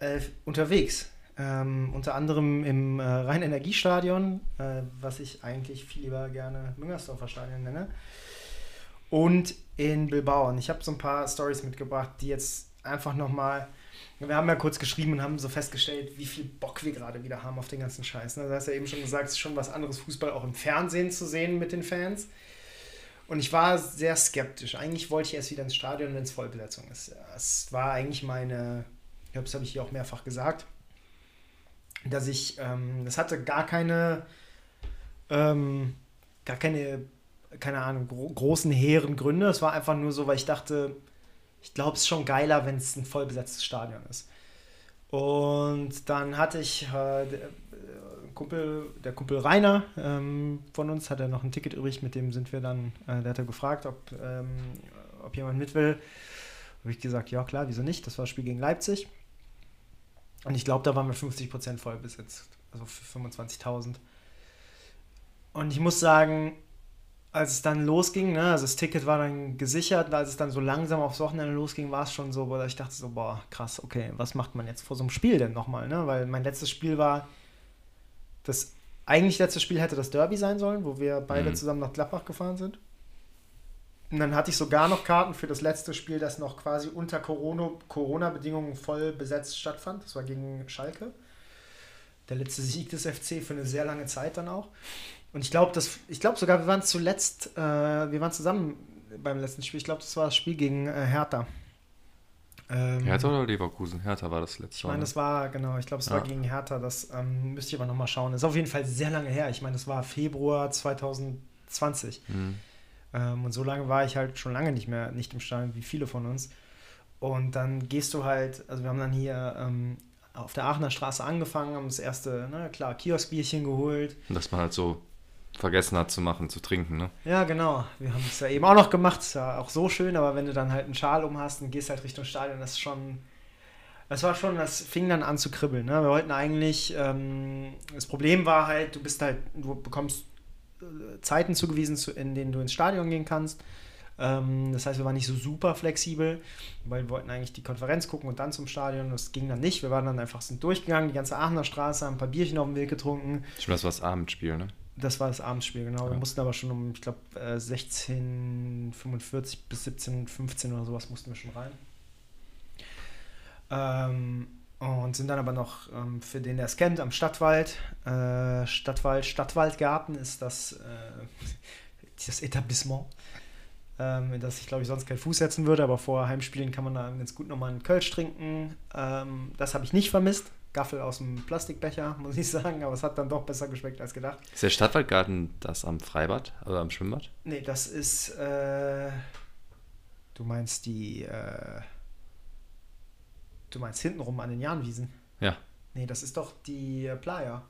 äh, unterwegs. Ähm, unter anderem im äh, Rhein-Energiestadion, äh, was ich eigentlich viel lieber gerne Müngersdorfer Stadion nenne. Und in Bilbao. Und ich habe so ein paar Stories mitgebracht, die jetzt einfach nochmal. Wir haben ja kurz geschrieben und haben so festgestellt, wie viel Bock wir gerade wieder haben auf den ganzen Scheiß. Ne? Du hast ja eben schon gesagt, es ist schon was anderes, Fußball auch im Fernsehen zu sehen mit den Fans. Und ich war sehr skeptisch. Eigentlich wollte ich erst wieder ins Stadion, wenn es Vollbesetzung ist. Es war eigentlich meine, ich glaube, das habe ich hier auch mehrfach gesagt, dass ich, ähm, das hatte gar keine, ähm, gar keine, keine Ahnung, gro großen, hehren Gründe. Es war einfach nur so, weil ich dachte, ich glaube, es ist schon geiler, wenn es ein vollbesetztes Stadion ist. Und dann hatte ich äh, der, äh, Kumpel, der Kumpel Rainer ähm, von uns hatte noch ein Ticket übrig, mit dem sind wir dann, äh, der hat er gefragt, ob, ähm, ob jemand mit will. Habe ich gesagt, ja klar, wieso nicht? Das war das Spiel gegen Leipzig. Und ich glaube, da waren wir 50% voll besetzt, also für 25.000. Und ich muss sagen, als es dann losging, ne, also das Ticket war dann gesichert, und als es dann so langsam aufs Wochenende losging, war es schon so, wo ich dachte so, boah, krass, okay, was macht man jetzt vor so einem Spiel denn nochmal, ne? Weil mein letztes Spiel war, das eigentlich letzte Spiel hätte das Derby sein sollen, wo wir beide Mhm. zusammen nach Gladbach gefahren sind. Und dann hatte ich sogar noch Karten für das letzte Spiel, das noch quasi unter Corona- Corona-Bedingungen voll besetzt stattfand. Das war gegen Schalke. Der letzte Sieg des FC für eine sehr lange Zeit dann auch. Und ich glaube, ich glaube sogar, wir waren zuletzt, äh, wir waren zusammen beim letzten Spiel. Ich glaube, das war das Spiel gegen äh, Hertha. Ähm, Hertha oder Leverkusen? Hertha war das letzte ich meine, das war, genau, ich glaube, es war Ja. gegen Hertha. Das ähm, müsste ich aber nochmal schauen. Das ist auf jeden Fall sehr lange her. Ich meine, das war Februar 2020. Hm. Ähm, und so lange war ich halt schon lange nicht mehr nicht im Stadion, wie viele von uns. Und dann gehst du halt, also wir haben dann hier ähm, auf der Aachener Straße angefangen, haben das erste, ne, klar, Kioskbierchen geholt. Und dass man halt so vergessen hat zu machen, zu trinken, ne? Ja, genau. Wir haben es ja eben auch noch gemacht. Ist ja auch so schön, aber wenn du dann halt einen Schal um hast und gehst halt Richtung Stadion, das ist schon. Das war schon, das fing dann an zu kribbeln. Ne? Wir wollten eigentlich, ähm, das Problem war halt, du bist halt, du bekommst äh, Zeiten zugewiesen, zu, in denen du ins Stadion gehen kannst. Ähm, das heißt, wir waren nicht so super flexibel, weil wir wollten eigentlich die Konferenz gucken und dann zum Stadion. Das ging dann nicht. Wir waren dann einfach sind durchgegangen, die ganze Aachener Straße, haben ein paar Bierchen auf dem Weg getrunken. Stimmt, das war das Abendspiel, ne? Das war das Abendspiel, genau. Wir Ja. mussten aber schon um, ich glaube, äh, 16.45 bis 17.15 oder sowas mussten wir schon rein. Ähm, und sind dann aber noch, ähm, für den, der es kennt, am Stadtwald. Äh, Stadtwald, Stadtwaldgarten ist das, äh, das Etablissement, ähm, in das ich, glaube ich, sonst keinen Fuß setzen würde. Aber vor Heimspielen kann man da ganz gut nochmal einen Kölsch trinken. Ähm, das habe ich nicht vermisst. Gaffel aus dem Plastikbecher, muss ich sagen, aber es hat dann doch besser geschmeckt als gedacht. Ist der Stadtwaldgarten das am Freibad oder am Schwimmbad? Nee, das ist. Äh, du meinst die. Äh, du meinst hintenrum an den Jahnwiesen? Ja. Nee, das ist doch die Playa.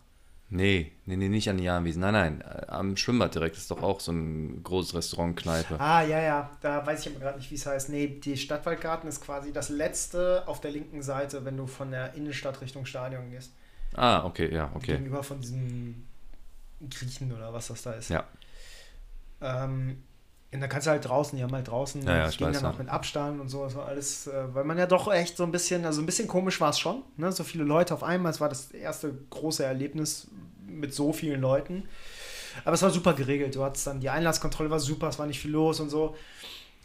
Nee, nee, nee, nicht an die Jahnwiesen. Nein, nein, äh, am Schwimmbad direkt ist doch auch so ein großes Restaurant, Kneipe. Ah, ja, ja. Da weiß ich aber gerade nicht, wie es heißt. Nee, die Stadtwaldgarten ist quasi das letzte auf der linken Seite, wenn du von der Innenstadt Richtung Stadion gehst. Ah, okay, ja, okay. Gegenüber von diesem Griechen oder was das da ist. Ja. Ähm, und da kannst du halt draußen, die haben halt draußen, Ja, ja, ich ging dann ja. auch mit Abstand und so, das war alles, äh, weil man ja doch echt so ein bisschen, also ein bisschen komisch war es schon, ne? so viele Leute auf einmal, es war das erste große Erlebnis mit so vielen Leuten, aber es war super geregelt, du hattest dann, die Einlasskontrolle war super, es war nicht viel los und so.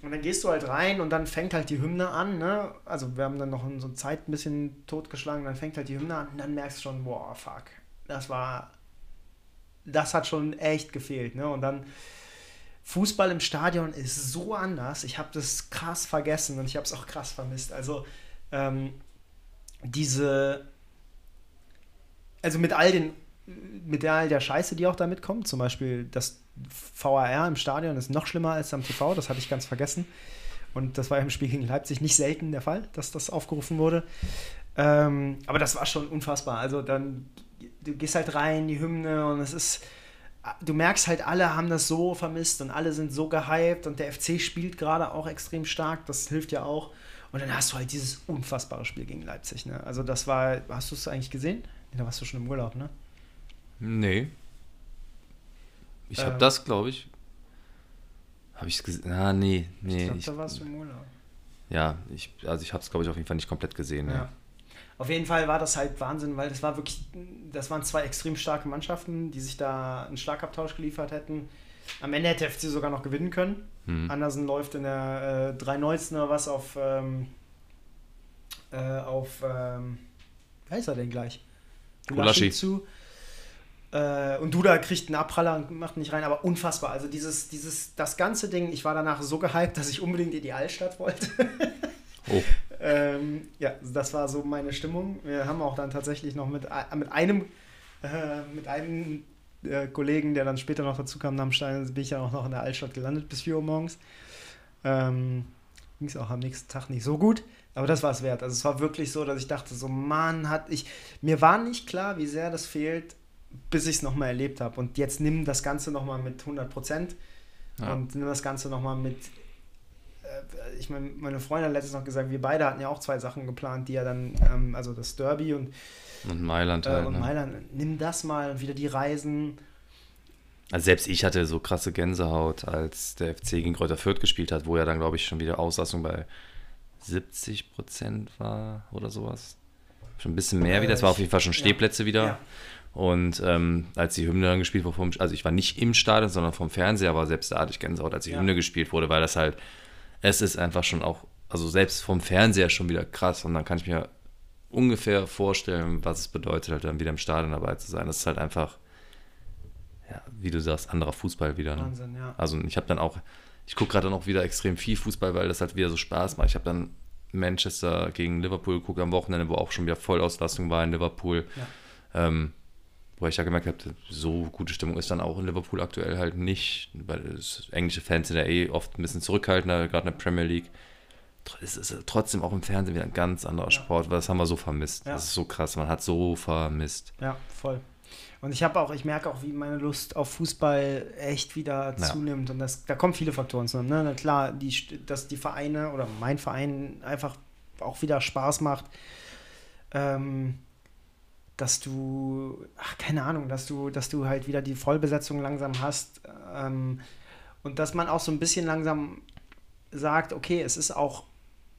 Und dann gehst du halt rein und dann fängt halt die Hymne an, ne? Also wir haben dann noch in so Zeit ein bisschen totgeschlagen, dann fängt halt die Hymne an und dann merkst du schon, boah, fuck. Das war. Das hat schon echt gefehlt, ne? Und dann. Fußball im Stadion ist so anders. Ich habe das krass vergessen und ich habe es auch krass vermisst. Also ähm, diese, also mit all den, mit all der Scheiße, die auch damit kommt, zum Beispiel das VAR im Stadion ist noch schlimmer als am TV, das hatte ich ganz vergessen. Und das war im Spiel gegen Leipzig nicht selten der Fall, dass das aufgerufen wurde. Ähm, aber das war schon unfassbar. Also dann, du gehst halt rein, die Hymne und es ist, du merkst halt, alle haben das so vermisst und alle sind so gehypt und der FC spielt gerade auch extrem stark, das hilft ja auch. Und dann hast du halt dieses unfassbare Spiel gegen Leipzig. Ne? Also das war, hast du es eigentlich gesehen? da warst du schon im Urlaub, ne? Nee. Ich habe ähm, das, glaube ich. Habe ich es gesehen? Ah, nee, nee. Ich glaube, da warst du im Urlaub. Ja, ich, also ich habe es, glaube ich, auf jeden Fall nicht komplett gesehen. Ja. ja. Auf jeden Fall war das halt Wahnsinn, weil das war wirklich, das waren zwei extrem starke Mannschaften, die sich da einen Schlagabtausch geliefert hätten. Am Ende hätte FC sogar noch gewinnen können. Hm. Andersen läuft in der äh, 3-19 oder was auf, ähm, äh, auf, ähm, wer ist er denn gleich? Gulaschi zu. Äh, und Duda kriegt einen Abpraller und macht nicht rein, aber unfassbar. Also dieses, dieses, das ganze Ding, ich war danach so gehypt, dass ich unbedingt in die Altstadt wollte. oh. ähm, ja, das war so meine Stimmung. Wir haben auch dann tatsächlich noch mit, äh, mit einem, äh, mit einem äh, Kollegen, der dann später noch dazu kam, dem Stein, bin ich ja auch noch in der Altstadt gelandet bis 4 Uhr morgens. Ähm, Ging es auch am nächsten Tag nicht so gut. Aber das war es wert. Also es war wirklich so, dass ich dachte, so Mann, hat ich. Mir war nicht klar, wie sehr das fehlt, bis ich es nochmal erlebt habe. Und jetzt nimm das Ganze nochmal mit 100 Prozent ja. und nimm das Ganze nochmal mit. Äh, ich meine, meine Freundin hat letztens noch gesagt, wir beide hatten ja auch zwei Sachen geplant, die ja dann, ähm, also das Derby und. Und Mailand halt. Äh, und ne? Mailand, nimm das mal und wieder die Reisen. Also selbst ich hatte so krasse Gänsehaut, als der FC gegen Kräuter Fürth gespielt hat, wo ja dann, glaube ich, schon wieder Auslassung bei 70 Prozent war oder sowas. Schon ein bisschen mehr wieder. Es war auf jeden Fall schon Stehplätze ja. wieder. Ja. Und ähm, als die Hymne dann gespielt wurde, also ich war nicht im Stadion, sondern vom Fernseher, aber selbst da hatte ich Gänsehaut, als die ja. Hymne gespielt wurde, weil das halt, es ist einfach schon auch, also selbst vom Fernseher schon wieder krass. Und dann kann ich mir ungefähr vorstellen, was es bedeutet, halt dann wieder im Stadion dabei zu sein. Das ist halt einfach, ja, wie du sagst, anderer Fußball wieder. Ne? Wahnsinn, ja. Also ich habe dann auch, ich gucke gerade noch wieder extrem viel Fußball, weil das halt wieder so Spaß macht. Ich habe dann Manchester gegen Liverpool geguckt am Wochenende, wo auch schon wieder Vollauslastung war in Liverpool. Ja. Ähm, wo ich ja gemerkt habe, so gute Stimmung ist dann auch in Liverpool aktuell halt nicht, weil englische Fans sind ja eh oft ein bisschen zurückhaltender, gerade in der Premier League. Es ist trotzdem auch im Fernsehen wieder ein ganz anderer ja. Sport, weil das haben wir so vermisst. Ja. Das ist so krass, man hat so vermisst. Ja, voll. Und ich habe auch, ich merke auch, wie meine Lust auf Fußball echt wieder ja. zunimmt. Und das, da kommen viele Faktoren zusammen. Ne? Na klar, die, dass die Vereine oder mein Verein einfach auch wieder Spaß macht. Ähm, dass du, ach, keine Ahnung, dass du, dass du halt wieder die Vollbesetzung langsam hast ähm, und dass man auch so ein bisschen langsam sagt, okay, es ist auch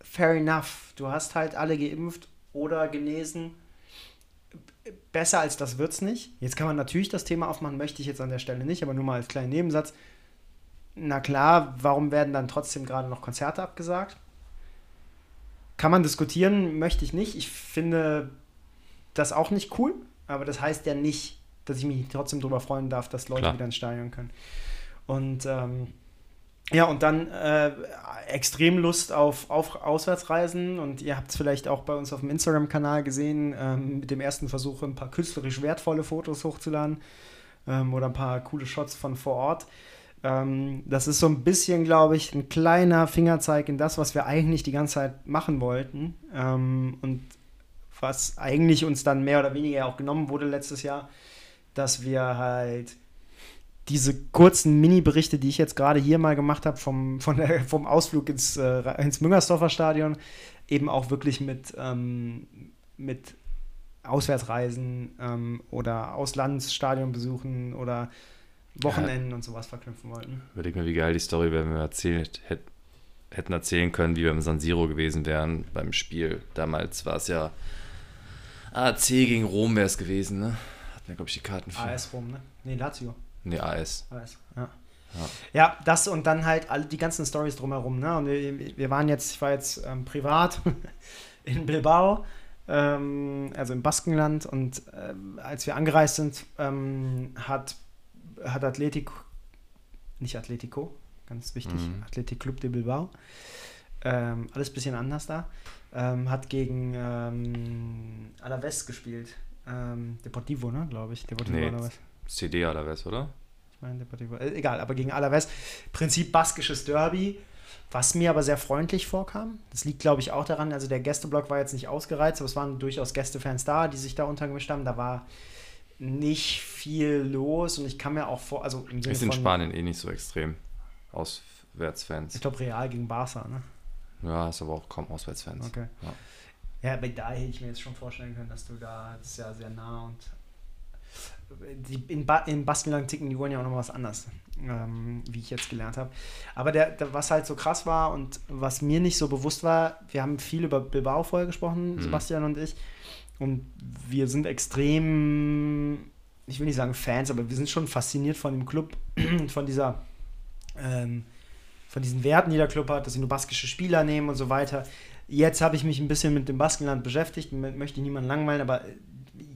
fair enough. Du hast halt alle geimpft oder genesen. Besser als das wird's nicht. Jetzt kann man natürlich das Thema aufmachen, möchte ich jetzt an der Stelle nicht, aber nur mal als kleinen Nebensatz. Na klar, warum werden dann trotzdem gerade noch Konzerte abgesagt? Kann man diskutieren, möchte ich nicht. Ich finde, das auch nicht cool, aber das heißt ja nicht, dass ich mich trotzdem darüber freuen darf, dass Leute Klar. wieder ins Stadion können. Und ähm, ja, und dann äh, extrem Lust auf, auf Auswärtsreisen und ihr habt es vielleicht auch bei uns auf dem Instagram-Kanal gesehen, ähm, mit dem ersten Versuch ein paar künstlerisch wertvolle Fotos hochzuladen ähm, oder ein paar coole Shots von vor Ort. Ähm, das ist so ein bisschen, glaube ich, ein kleiner Fingerzeig in das, was wir eigentlich die ganze Zeit machen wollten. Ähm, und was eigentlich uns dann mehr oder weniger auch genommen wurde letztes Jahr, dass wir halt diese kurzen Mini-Berichte, die ich jetzt gerade hier mal gemacht habe, vom, vom Ausflug ins, äh, ins Müngersdorfer Stadion, eben auch wirklich mit, ähm, mit Auswärtsreisen ähm, oder Auslandsstadionbesuchen oder Wochenenden ja. und sowas verknüpfen wollten. Überleg mir, wie geil die Story wäre, wenn wir erzählt hätten erzählen können, wie wir im San Siro gewesen wären beim Spiel. Damals war es ja AC gegen Rom wäre es gewesen, ne? Hatten wir, glaube ich, die Karten für. AS Rom, ne? Ne, Lazio. Ne, AS. AS, ja. Ja. ja. das und dann halt alle die ganzen Stories drumherum. Ne? Und wir, wir waren jetzt, ich war jetzt ähm, privat in Bilbao, ähm, also im Baskenland, und ähm, als wir angereist sind, ähm, hat, hat Atletico, nicht Atletico, ganz wichtig, mhm. Athletic Club de Bilbao, ähm, alles ein bisschen anders da, ähm, hat gegen ähm, Alaves gespielt. Ähm, Deportivo, ne, glaube ich. Deportivo nee, Alaves. CD Alaves, oder? Ich meine, Deportivo. Äh, egal, aber gegen Alaves. Prinzip baskisches Derby, was mir aber sehr freundlich vorkam. Das liegt, glaube ich, auch daran, also der Gästeblock war jetzt nicht ausgereizt, aber es waren durchaus Gästefans da, die sich da untergemischt haben. Da war nicht viel los und ich kann mir auch vor, also im Sinne Ist in von, Spanien eh nicht so extrem. Auswärtsfans. Ich glaube, Real gegen Barca, ne? Ja, ist aber auch kaum Auswärtsfans. Okay. Ja. Ja, aber da hätte ich mir jetzt schon vorstellen können, dass du da, das ist ja sehr nah und die, in, ba in Baskenland ticken die wollen ja auch noch was anders, ähm, wie ich jetzt gelernt habe. Aber der, der, was halt so krass war und was mir nicht so bewusst war, wir haben viel über Bilbao vorher gesprochen, mhm. Sebastian und ich, und wir sind extrem, ich will nicht sagen Fans, aber wir sind schon fasziniert von dem Club, von dieser, ähm, von diesen Werten, die der Club hat, dass sie nur baskische Spieler nehmen und so weiter. Jetzt habe ich mich ein bisschen mit dem Baskenland beschäftigt, möchte niemanden langweilen, aber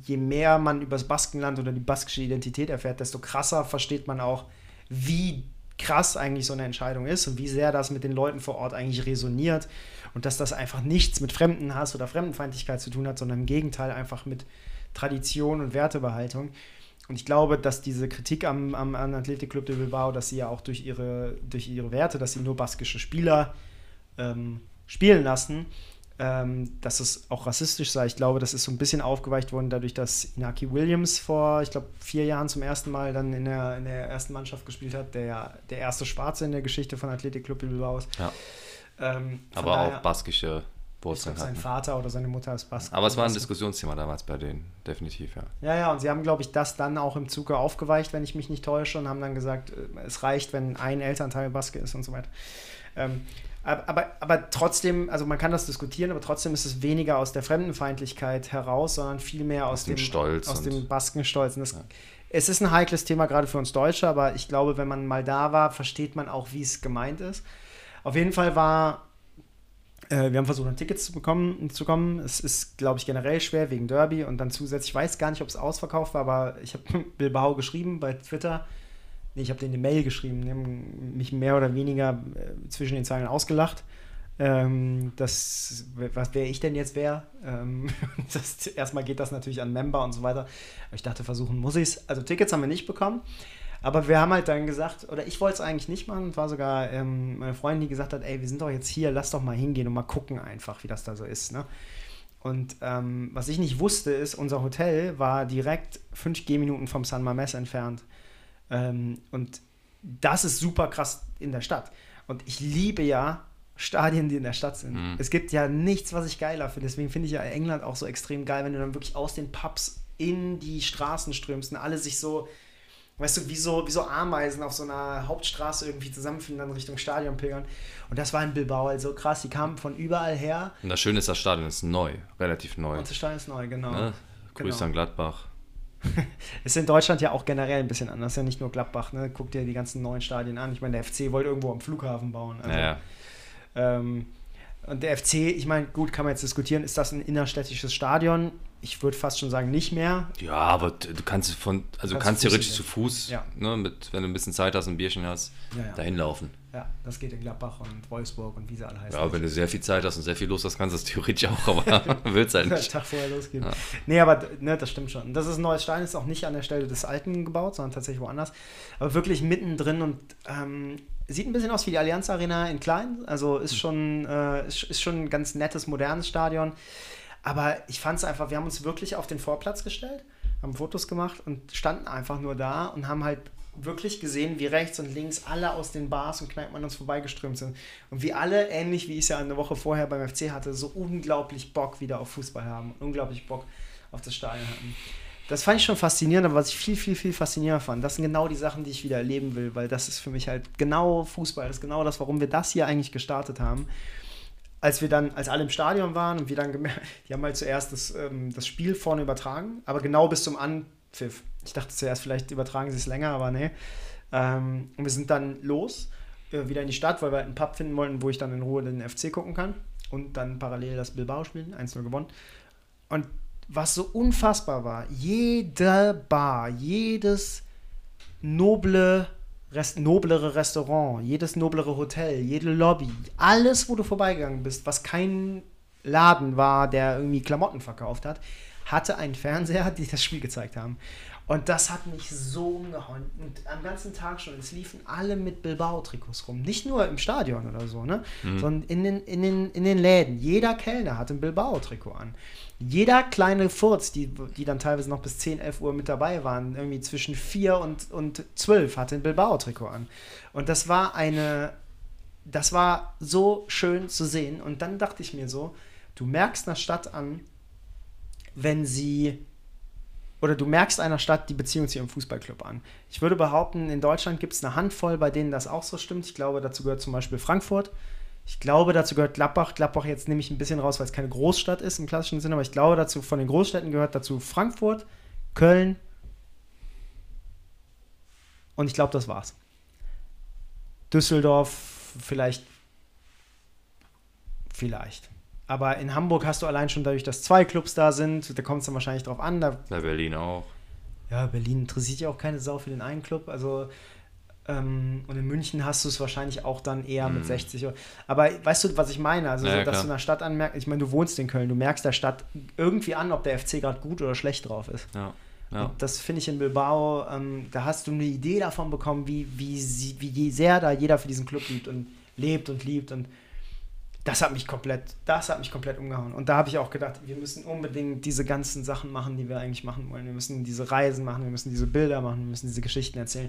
je mehr man über das Baskenland oder die baskische Identität erfährt, desto krasser versteht man auch, wie krass eigentlich so eine Entscheidung ist und wie sehr das mit den Leuten vor Ort eigentlich resoniert und dass das einfach nichts mit Fremdenhass oder Fremdenfeindlichkeit zu tun hat, sondern im Gegenteil einfach mit Tradition und Wertebehaltung. Und ich glaube, dass diese Kritik am, am, am Athletic Club de Bilbao, dass sie ja auch durch ihre, durch ihre Werte, dass sie nur baskische Spieler ähm, spielen lassen, ähm, dass es auch rassistisch sei. Ich glaube, das ist so ein bisschen aufgeweicht worden dadurch, dass Inaki Williams vor, ich glaube, vier Jahren zum ersten Mal dann in der, in der ersten Mannschaft gespielt hat, der der erste Schwarze in der Geschichte von Athletic Club Bilbao ist. Ja. Ähm, Aber daher, auch baskische Wurzeln hat. Sein Vater oder seine Mutter ist Bask. Aber es war ein Diskussionsthema damals bei denen, definitiv, ja. Ja, ja, und sie haben, glaube ich, das dann auch im Zuge aufgeweicht, wenn ich mich nicht täusche, und haben dann gesagt, äh, es reicht, wenn ein Elternteil Baske ist und so weiter. Ähm, aber, aber, trotzdem, also man kann das diskutieren, aber trotzdem ist es weniger aus der Fremdenfeindlichkeit heraus, sondern vielmehr aus, aus dem, Stolz aus dem Baskenstolz. Das, ja. Es ist ein heikles Thema gerade für uns Deutsche, aber ich glaube, wenn man mal da war, versteht man auch, wie es gemeint ist. Auf jeden Fall war, wir haben versucht, an Tickets zu bekommen, zu kommen. Es ist, glaube ich, generell schwer wegen Derby und dann zusätzlich, ich weiß gar nicht, ob es ausverkauft war, aber ich habe Bilbao geschrieben bei Twitter Nee, ich habe denen eine Mail geschrieben, die haben mich mehr oder weniger äh, zwischen den Zeilen ausgelacht. Ähm, das, was wäre ich denn jetzt wer? Ähm, erstmal geht das natürlich an Member und so weiter. Aber ich dachte, versuchen muss ich es. Also Tickets haben wir nicht bekommen. Aber wir haben halt dann gesagt, oder ich wollte es eigentlich nicht machen, war sogar ähm, meine Freundin, die gesagt hat, ey, wir sind doch jetzt hier, lass doch mal hingehen und mal gucken einfach, wie das da so ist. Ne? Und ähm, was ich nicht wusste, ist, unser Hotel war direkt 5 Gehminuten vom San Mames entfernt. Ähm, und das ist super krass in der Stadt. Und ich liebe ja Stadien, die in der Stadt sind. Mhm. Es gibt ja nichts, was ich geiler finde. Deswegen finde ich ja England auch so extrem geil, wenn du dann wirklich aus den Pubs in die Straßen strömst und alle sich so, weißt du, wie so, wie so Ameisen auf so einer Hauptstraße irgendwie zusammenfinden, dann Richtung Stadion pilgern. Und das war in Bilbao halt so krass. Die kamen von überall her. Und das Schöne ist, das Stadion ist neu, relativ neu. Und das Stadion ist neu, genau. Ne? Grüße genau. an Gladbach. ist in Deutschland ja auch generell ein bisschen anders. Ja, nicht nur Gladbach. Ne? Guck dir die ganzen neuen Stadien an. Ich meine, der FC wollte irgendwo am Flughafen bauen. Also, ja. ähm, und der FC, ich meine, gut, kann man jetzt diskutieren, ist das ein innerstädtisches Stadion? Ich würde fast schon sagen, nicht mehr. Ja, aber du kannst von, also kannst, kannst theoretisch zu Fuß, ja. ne, mit, wenn du ein bisschen Zeit hast und ein Bierchen hast, ja, ja. dahin laufen. Ja, das geht in Gladbach und Wolfsburg und wie sie alle heißen. Ja, wenn du sehr viel Zeit hast und sehr viel los hast, kannst du es theoretisch auch, aber willst halt nicht. Tag vorher losgehen. Ja. Nee, aber ne, das stimmt schon. Das ist ein neues Stein, ist auch nicht an der Stelle des alten gebaut, sondern tatsächlich woanders. Aber wirklich mittendrin und ähm, sieht ein bisschen aus wie die Allianz Arena in klein. Also ist hm. schon, äh, ist, ist schon ein ganz nettes, modernes Stadion. Aber ich fand es einfach, wir haben uns wirklich auf den Vorplatz gestellt, haben Fotos gemacht und standen einfach nur da und haben halt wirklich gesehen, wie rechts und links alle aus den Bars und Kneipen an uns vorbeigeströmt sind. Und wie alle, ähnlich wie ich es ja eine Woche vorher beim FC hatte, so unglaublich Bock wieder auf Fußball haben und unglaublich Bock auf das Stadion hatten. Das fand ich schon faszinierend, aber was ich viel, viel, viel faszinierender fand, das sind genau die Sachen, die ich wieder erleben will, weil das ist für mich halt genau Fußball, das ist genau das, warum wir das hier eigentlich gestartet haben. Als wir dann, als alle im Stadion waren und wir dann gemerkt, die haben halt zuerst das, ähm, das Spiel vorne übertragen, aber genau bis zum Anpfiff. Ich dachte zuerst, vielleicht übertragen sie es länger, aber nee. Ähm, und wir sind dann los, äh, wieder in die Stadt, weil wir halt einen Pub finden wollten, wo ich dann in Ruhe den FC gucken kann. Und dann parallel das Bilbao spielen, 1-0 gewonnen. Und was so unfassbar war, jede Bar, jedes noble, Rest, noblere Restaurant, jedes noblere Hotel, jede Lobby, alles, wo du vorbeigegangen bist, was kein Laden war, der irgendwie Klamotten verkauft hat, hatte einen Fernseher, die das Spiel gezeigt haben. Und das hat mich so umgehauen. Und am ganzen Tag schon, es liefen alle mit Bilbao-Trikots rum. Nicht nur im Stadion oder so, ne? Mhm. Sondern in den, in, den, in den Läden. Jeder Kellner hatte ein Bilbao-Trikot an. Jeder kleine Furz, die, die dann teilweise noch bis 10, 11 Uhr mit dabei waren, irgendwie zwischen 4 und, und 12, hatte ein Bilbao-Trikot an. Und das war eine, das war so schön zu sehen. Und dann dachte ich mir so, du merkst einer Stadt an, wenn sie oder du merkst einer Stadt die Beziehung zu ihrem Fußballclub an. Ich würde behaupten, in Deutschland gibt es eine Handvoll, bei denen das auch so stimmt. Ich glaube, dazu gehört zum Beispiel Frankfurt. Ich glaube, dazu gehört Gladbach. Gladbach jetzt nehme ich ein bisschen raus, weil es keine Großstadt ist im klassischen Sinne, aber ich glaube, dazu von den Großstädten gehört dazu Frankfurt, Köln und ich glaube, das war's. Düsseldorf vielleicht. Vielleicht. Aber in Hamburg hast du allein schon dadurch, dass zwei Clubs da sind, da kommt es dann wahrscheinlich drauf an. Da, Bei Berlin auch. Ja, Berlin interessiert ja auch keine Sau für den einen Club. Also ähm, und in München hast du es wahrscheinlich auch dann eher mhm. mit 60. Aber weißt du, was ich meine? Also, ja, so, dass klar. du einer Stadt anmerkst, ich meine, du wohnst in Köln, du merkst der Stadt irgendwie an, ob der FC gerade gut oder schlecht drauf ist. Ja. Ja. Das finde ich in Bilbao, ähm, da hast du eine Idee davon bekommen, wie, wie, sie, wie sehr da jeder für diesen Club liebt und lebt und liebt. Und das hat mich komplett, das hat mich komplett umgehauen. Und da habe ich auch gedacht, wir müssen unbedingt diese ganzen Sachen machen, die wir eigentlich machen wollen. Wir müssen diese Reisen machen, wir müssen diese Bilder machen, wir müssen diese Geschichten erzählen.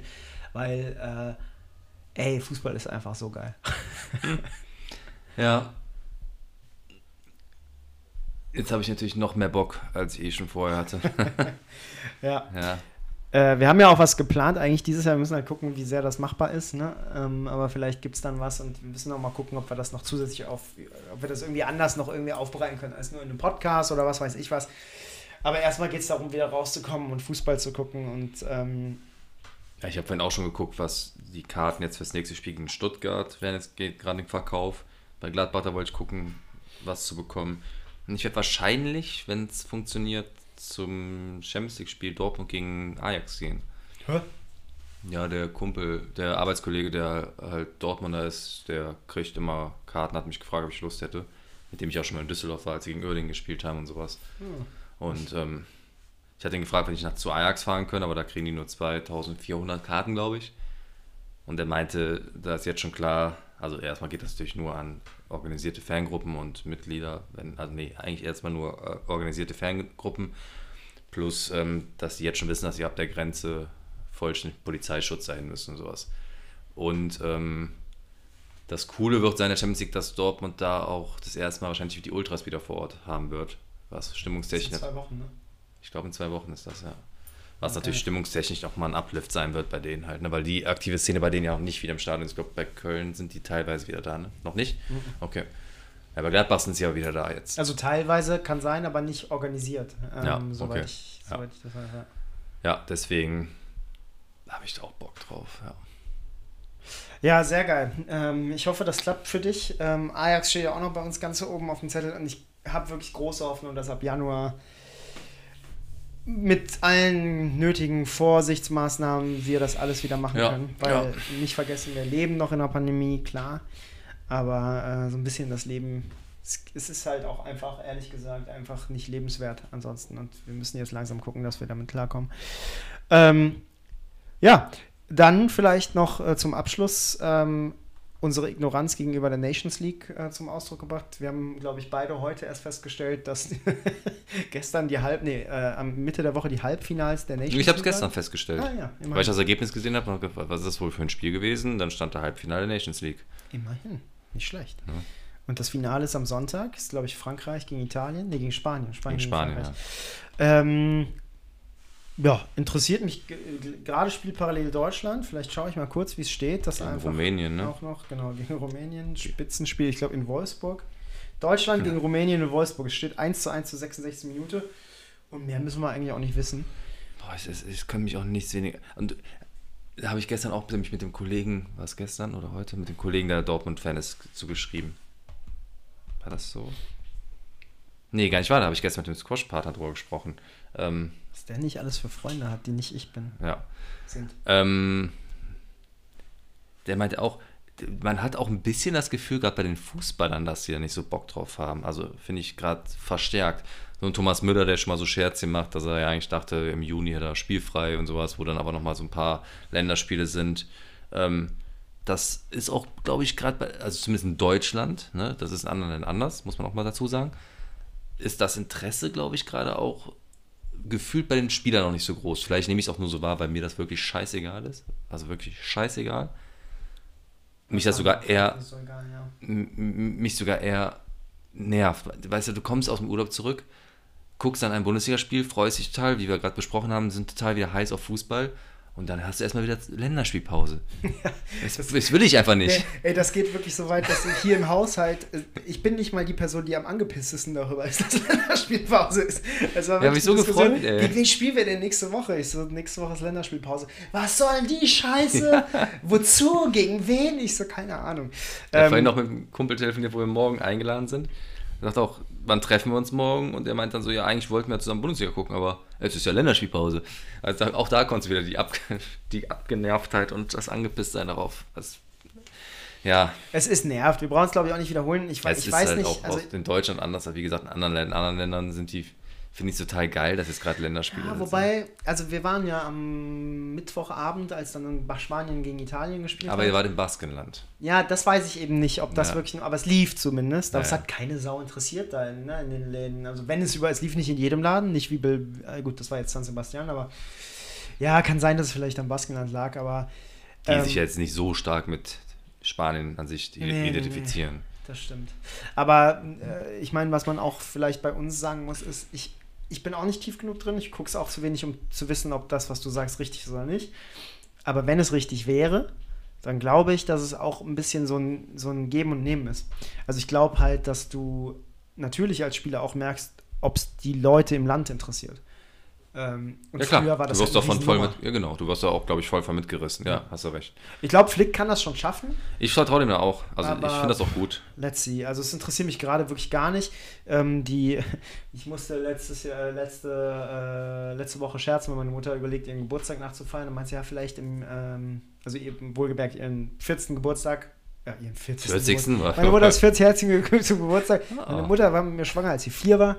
Weil, äh, ey, Fußball ist einfach so geil. ja. Jetzt habe ich natürlich noch mehr Bock, als ich eh schon vorher hatte. ja. ja. Äh, wir haben ja auch was geplant, eigentlich dieses Jahr. Wir müssen halt gucken, wie sehr das machbar ist. Ne? Ähm, aber vielleicht gibt es dann was und wir müssen auch mal gucken, ob wir das noch zusätzlich auf, ob wir das irgendwie anders noch irgendwie aufbereiten können, als nur in einem Podcast oder was weiß ich was. Aber erstmal geht es darum, wieder rauszukommen und Fußball zu gucken und. Ähm, ja, ich habe vorhin auch schon geguckt, was die Karten jetzt fürs nächste Spiel gegen Stuttgart werden. Jetzt geht gerade im Verkauf. Bei Gladbach, da wollte ich gucken, was zu bekommen. Und ich werde wahrscheinlich, wenn es funktioniert, zum Champions League-Spiel Dortmund gegen Ajax gehen. Hä? Ja, der Kumpel, der Arbeitskollege, der halt Dortmunder ist, der kriegt immer Karten, hat mich gefragt, ob ich Lust hätte. Mit dem ich auch schon mal in Düsseldorf war, als sie gegen Oerding gespielt haben und sowas. Hm. Und ähm, ich hatte ihn gefragt, wenn ich nach zu Ajax fahren könnte, aber da kriegen die nur 2400 Karten, glaube ich. Und er meinte, da ist jetzt schon klar, also erstmal geht das natürlich nur an organisierte Fangruppen und Mitglieder, wenn, also nee, eigentlich erstmal nur äh, organisierte Fangruppen, plus, ähm, dass sie jetzt schon wissen, dass sie ab der Grenze vollständig Polizeischutz sein müssen und sowas. Und ähm, das Coole wird sein der Champions League, dass Dortmund da auch das erste Mal wahrscheinlich die Ultras wieder vor Ort haben wird, was stimmungstechnisch. In zwei Wochen, ne? Ich glaube, in zwei Wochen ist das, ja. Was okay. natürlich stimmungstechnisch auch mal ein Uplift sein wird bei denen halt, ne? weil die aktive Szene bei denen ja auch nicht wieder im Stadion ist. Ich glaube, bei Köln sind die teilweise wieder da, ne? Noch nicht? Mhm. Okay. Ja, bei Gladbach sind sie ja wieder da jetzt. Also teilweise kann sein, aber nicht organisiert. Ähm, ja, soweit, okay. ich, soweit ja. ich das weiß. Ja, ja deswegen habe ich da auch Bock drauf, ja. Ja, sehr geil. Ähm, ich hoffe, das klappt für dich. Ähm, Ajax steht ja auch noch bei uns ganz oben auf dem Zettel und ich habe wirklich große Hoffnung, dass ab Januar mit allen nötigen Vorsichtsmaßnahmen wir das alles wieder machen ja, können. Weil ja. nicht vergessen, wir leben noch in der Pandemie, klar. Aber äh, so ein bisschen das Leben, es, es, ist halt auch einfach, ehrlich gesagt, einfach nicht lebenswert ansonsten. Und wir müssen jetzt langsam gucken, dass wir damit klarkommen. Ähm, ja, dann vielleicht noch äh, zum Abschluss ähm, unsere Ignoranz gegenüber der Nations League äh, zum Ausdruck gebracht. Wir haben, glaube ich, beide heute erst festgestellt, dass gestern die Halb, nee, äh, am Mitte der Woche die Halbfinals der Nations League. Ich habe es gestern festgestellt. Ah, ja, weil ich das Ergebnis gesehen habe, was ist das wohl für ein Spiel gewesen? Dann stand der Halbfinale der Nations League. Immerhin, nicht schlecht. Ja. Und das Finale ist am Sonntag, ist, glaube ich, Frankreich gegen Italien, nee, gegen Spanien. Spanien gegen Spanien, ja. Ähm, ja, interessiert mich. Gerade spielt parallel Deutschland. Vielleicht schaue ich mal kurz, wie es steht. Das gegen Rumänien, ne? Auch noch, genau, gegen Rumänien. Spitzenspiel, ich glaube, in Wolfsburg. Deutschland gegen Rumänien in Wolfsburg. Es steht 1 zu 1 zu 66 Minuten. Und mehr müssen wir eigentlich auch nicht wissen. Boah, ich, ich, ich kann mich auch nichts weniger. Und da habe ich gestern auch nämlich mit dem Kollegen, war es gestern oder heute, mit dem Kollegen, der Dortmund-Fan ist, zugeschrieben. War das so? Nee, gar nicht wahr, da habe ich gestern mit dem Squash-Partner drüber gesprochen. Ähm, Was der nicht alles für Freunde hat, die nicht ich bin. ja. Sind. Ähm, der meinte auch, man hat auch ein bisschen das Gefühl, gerade bei den Fußballern, dass die da nicht so Bock drauf haben. Also finde ich gerade verstärkt. So ein Thomas Müller, der schon mal so Scherzchen macht, dass er ja eigentlich dachte, im Juni hat er spielfrei und sowas, wo dann aber nochmal so ein paar Länderspiele sind. Ähm, das ist auch, glaube ich, gerade bei, also zumindest in Deutschland, ne, das ist in anderen Ländern anders, muss man auch mal dazu sagen, ist das Interesse, glaube ich, gerade auch gefühlt bei den Spielern noch nicht so groß. Vielleicht nehme ich es auch nur so wahr, weil mir das wirklich scheißegal ist. Also wirklich scheißegal. Mich das sogar eher, so egal, ja. mich sogar eher nervt. Weißt du, du kommst aus dem Urlaub zurück, guckst dann ein Bundesligaspiel, freust dich total, wie wir gerade besprochen haben, sind total wieder heiß auf Fußball und dann hast du erstmal wieder Länderspielpause. das, das will ich einfach nicht. Nee, ey, das geht wirklich so weit, dass ich hier im Haushalt, äh, ich bin nicht mal die Person, die am angepisstesten darüber ist, dass Länderspielpause ist. War Ja, hab wirklich ich so Diskussion, gefreut, ey. Gegen wen spielen wir denn nächste Woche? Ich so, nächste Woche ist Länderspielpause. Was soll die Scheiße? Wozu? Gegen wen? Ich so, keine Ahnung. Ich habe Ähm, vorhin noch mit einem Kumpel telefoniert, wo wir morgen eingeladen sind. Er sagt auch, wann treffen wir uns morgen? Und er meint dann so, ja, eigentlich wollten wir zusammen Bundesliga gucken, aber es ist ja Länderspielpause. Also auch da kommt wieder die, Ab die Abgenervtheit und das Angepisstsein darauf. Das, ja, es ist nervt. Wir brauchen es, glaube ich, auch nicht wiederholen. Ich, weiß- es ich ist weiß halt nicht. auch, also, in Deutschland anders. Wie gesagt, in anderen, Ländern- anderen Ländern sind die, finde ich total geil, dass jetzt gerade Länderspiele Ja, wobei, also wir waren ja am Mittwochabend, als dann Spanien gegen Italien gespielt Aber ihr wart im Baskenland. Ja, das weiß ich eben nicht, ob das Ja. wirklich, aber es lief zumindest. Aber Ja, es hat keine Sau interessiert da in, ne, in den Läden. Also wenn es über, es lief nicht in jedem Laden, nicht wie, Bil- äh, gut, das war jetzt San Sebastian, aber ja, kann sein, dass es vielleicht am Baskenland lag, aber Die ähm, sich jetzt nicht so stark mit Spanien an sich Nee, nee, identifizieren. das stimmt. Aber äh, ich meine, was man auch vielleicht bei uns sagen muss, ist, ich, ich bin auch nicht tief genug drin. Ich gucke es auch zu wenig, um zu wissen, ob das, was du sagst, richtig ist oder nicht. Aber wenn es richtig wäre, dann glaube ich, dass es auch ein bisschen so ein, so ein Geben und Nehmen ist. Also ich glaube halt, dass du natürlich als Spieler auch merkst, ob es die Leute im Land interessiert. Ähm, und Ja klar, früher war das du wirst davon voll mit, ja genau, du wirst da auch, glaube ich, voll von mitgerissen. Ja, hast du recht. Ich glaube, Flick kann das schon schaffen. Ich vertraue dem da auch. Also ich finde das auch gut. Let's see. Also es interessiert mich gerade wirklich gar nicht. Ähm, die, ich musste letztes Jahr, äh, letzte, äh, letzte Woche scherzen, weil meine Mutter überlegt, ihren Geburtstag nachzufeiern und meinte, ja, vielleicht im, ähm, also ihr, wohlgemerkt, ihren 14. Geburtstag. Ja, ihren 40. 40. Geburtstag. Meine Mutter ist 40 herzlichen Glückwunsch zum Geburtstag. Ah. Meine Mutter war mit mir schwanger, als sie vier war.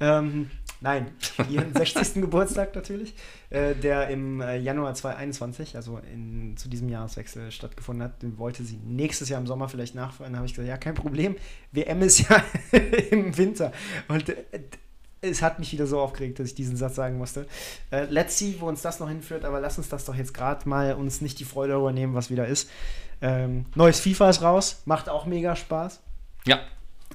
Ähm, nein, ihren 60. Geburtstag natürlich, äh, der im äh, Januar 2021, also in, zu diesem Jahreswechsel stattgefunden hat. Den wollte sie nächstes Jahr im Sommer vielleicht nachfeiern. Da habe ich gesagt, ja, kein Problem. WM ist ja im Winter. Und äh, es hat mich wieder so aufgeregt, dass ich diesen Satz sagen musste. Äh, let's see, wo uns das noch hinführt, aber lass uns das doch jetzt gerade mal uns nicht die Freude darüber nehmen, was wieder ist. Ähm, neues FIFA ist raus, macht auch mega Spaß. Ja.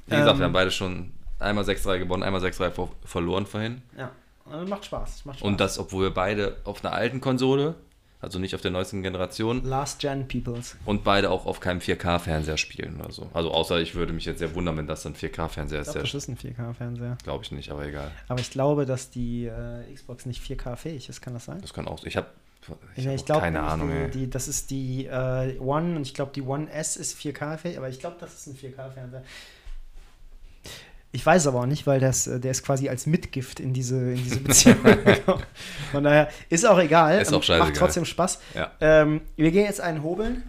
Wie gesagt, Ähm, wir haben beide schon einmal 6-3 gewonnen, einmal 6-3 ver verloren vorhin. Ja, äh, macht Spaß. Macht Spaß. Und das, obwohl wir beide auf einer alten Konsole, also nicht auf der neuesten Generation, Last Gen Peoples. und beide auch auf keinem 4K-Fernseher spielen oder so. Also außer ich würde mich jetzt sehr wundern, wenn das dann 4K-Fernseher Ich ist. das ist ein 4K-Fernseher. Glaube ich nicht, aber egal. Aber ich glaube, dass die äh, Xbox nicht 4K-fähig ist. Kann das sein? Das kann auch. Ich habe ich ich glaube, keine Ahnung. die, die, das ist die äh, One und ich glaube, die One S ist 4K-fähig, aber ich glaube, das ist ein 4K-Fernseher. Ich weiß es aber auch nicht, weil das, äh, der ist quasi als Mitgift in diese, in diese Beziehung gekommen. Von daher ist auch egal. Ist auch scheißegal. Macht trotzdem Spaß. Ja. Ähm, wir gehen jetzt einen hobeln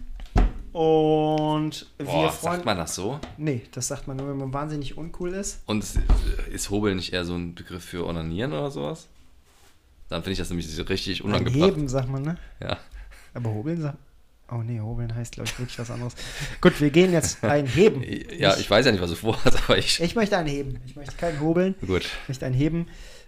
und wir Boah, freuen sagt man das so? Nee, das sagt man nur, wenn man wahnsinnig uncool ist. Und ist Hobel nicht eher so ein Begriff für Onanieren oder sowas? Dann finde ich das nämlich so richtig unangebracht. Heben, sagt man, ne? Ja. Aber hobeln sagt. Oh nee, hobeln heißt, glaube ich, wirklich was anderes. Gut, wir gehen jetzt ein Heben. ja, ich weiß ja nicht, was du vorhast, aber ich. Ich möchte einen heben. Ich möchte keinen hobeln. Gut. Ich möchte einen heben.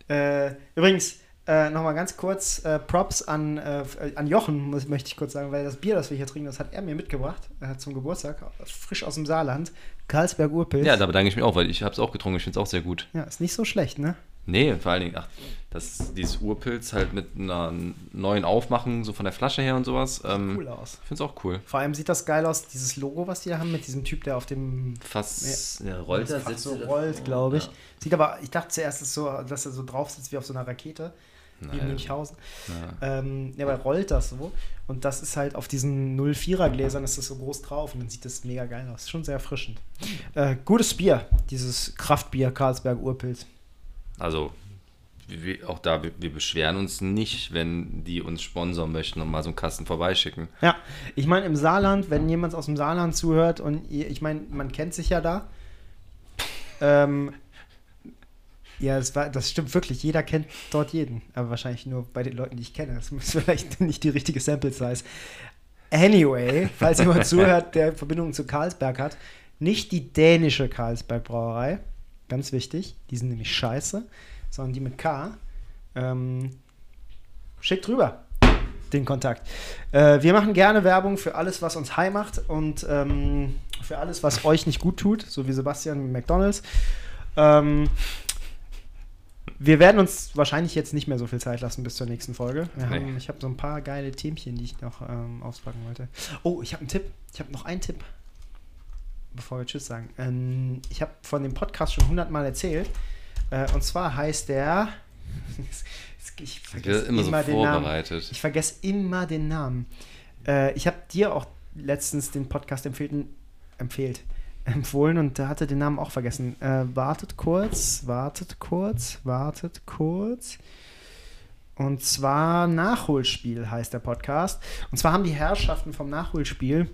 Äh, übrigens, äh, nochmal ganz kurz äh, Props an, äh, an Jochen, muss, möchte ich kurz sagen, weil das Bier, das wir hier trinken, das hat er mir mitgebracht äh, zum Geburtstag. Frisch aus dem Saarland. Karlsberg Urpilz. Ja, da bedanke ich mich auch, weil ich habe es auch getrunken. Ich finde es auch sehr gut. ja, ist nicht so schlecht, ne? Nee, vor allen Dingen, ach, das, dieses Urpilz halt mit einer neuen Aufmachen, so von der Flasche her und sowas. Ähm, Cool aus. Ich finde es auch cool. Vor allem sieht das geil aus, dieses Logo, was die da haben, mit diesem Typ, der auf dem Fast ja, rollt das er, so rollt, glaube ich. Ja. Sieht aber, ich dachte zuerst, ist so, dass er so drauf sitzt wie auf so einer Rakete. wie Nein. Münchhausen. Ja. Ähm, ja, aber rollt das so. Und das ist halt auf diesen 04er Gläsern ist das so groß drauf und dann sieht das mega geil aus. Schon sehr erfrischend. Äh, gutes Bier, dieses Kraftbier Karlsberg Urpilz. Also, wir, auch da, wir, wir beschweren uns nicht, wenn die uns sponsern möchten und mal so einen Kasten vorbeischicken. Ja, ich meine, im Saarland, wenn jemand aus dem Saarland zuhört und ihr, ich meine, man kennt sich ja da. Ähm, ja, das, war, das stimmt wirklich. Jeder kennt dort jeden. Aber wahrscheinlich nur bei den Leuten, die ich kenne. Das ist vielleicht nicht die richtige Sample Size. Anyway, falls jemand zuhört, der Verbindungen zu Carlsberg hat, nicht die dänische Carlsberg Brauerei. Ganz wichtig. Die sind nämlich scheiße. Sondern die mit K. Ähm, schickt rüber den Kontakt. Äh, wir machen gerne Werbung für alles, was uns high macht und ähm, für alles, was euch nicht gut tut, so wie Sebastian mit McDonalds. Ähm, wir werden uns wahrscheinlich jetzt nicht mehr so viel Zeit lassen bis zur nächsten Folge. Haben, ich habe so ein paar geile Themchen, die ich noch ähm, auspacken wollte. Oh, ich habe einen Tipp. Ich habe noch einen Tipp, bevor wir Tschüss sagen. Ähm, ich habe von dem Podcast schon hundertmal erzählt. Äh, und zwar heißt der. ich vergesse immer so den Namen. Ich vergesse immer den Namen. Äh, ich habe dir auch letztens den Podcast empfehlen, empfehlt, empfohlen und der hatte den Namen auch vergessen. Äh, wartet kurz, wartet kurz, wartet kurz. Und zwar Nachholspiel heißt der Podcast. Und zwar haben die Herrschaften vom Nachholspiel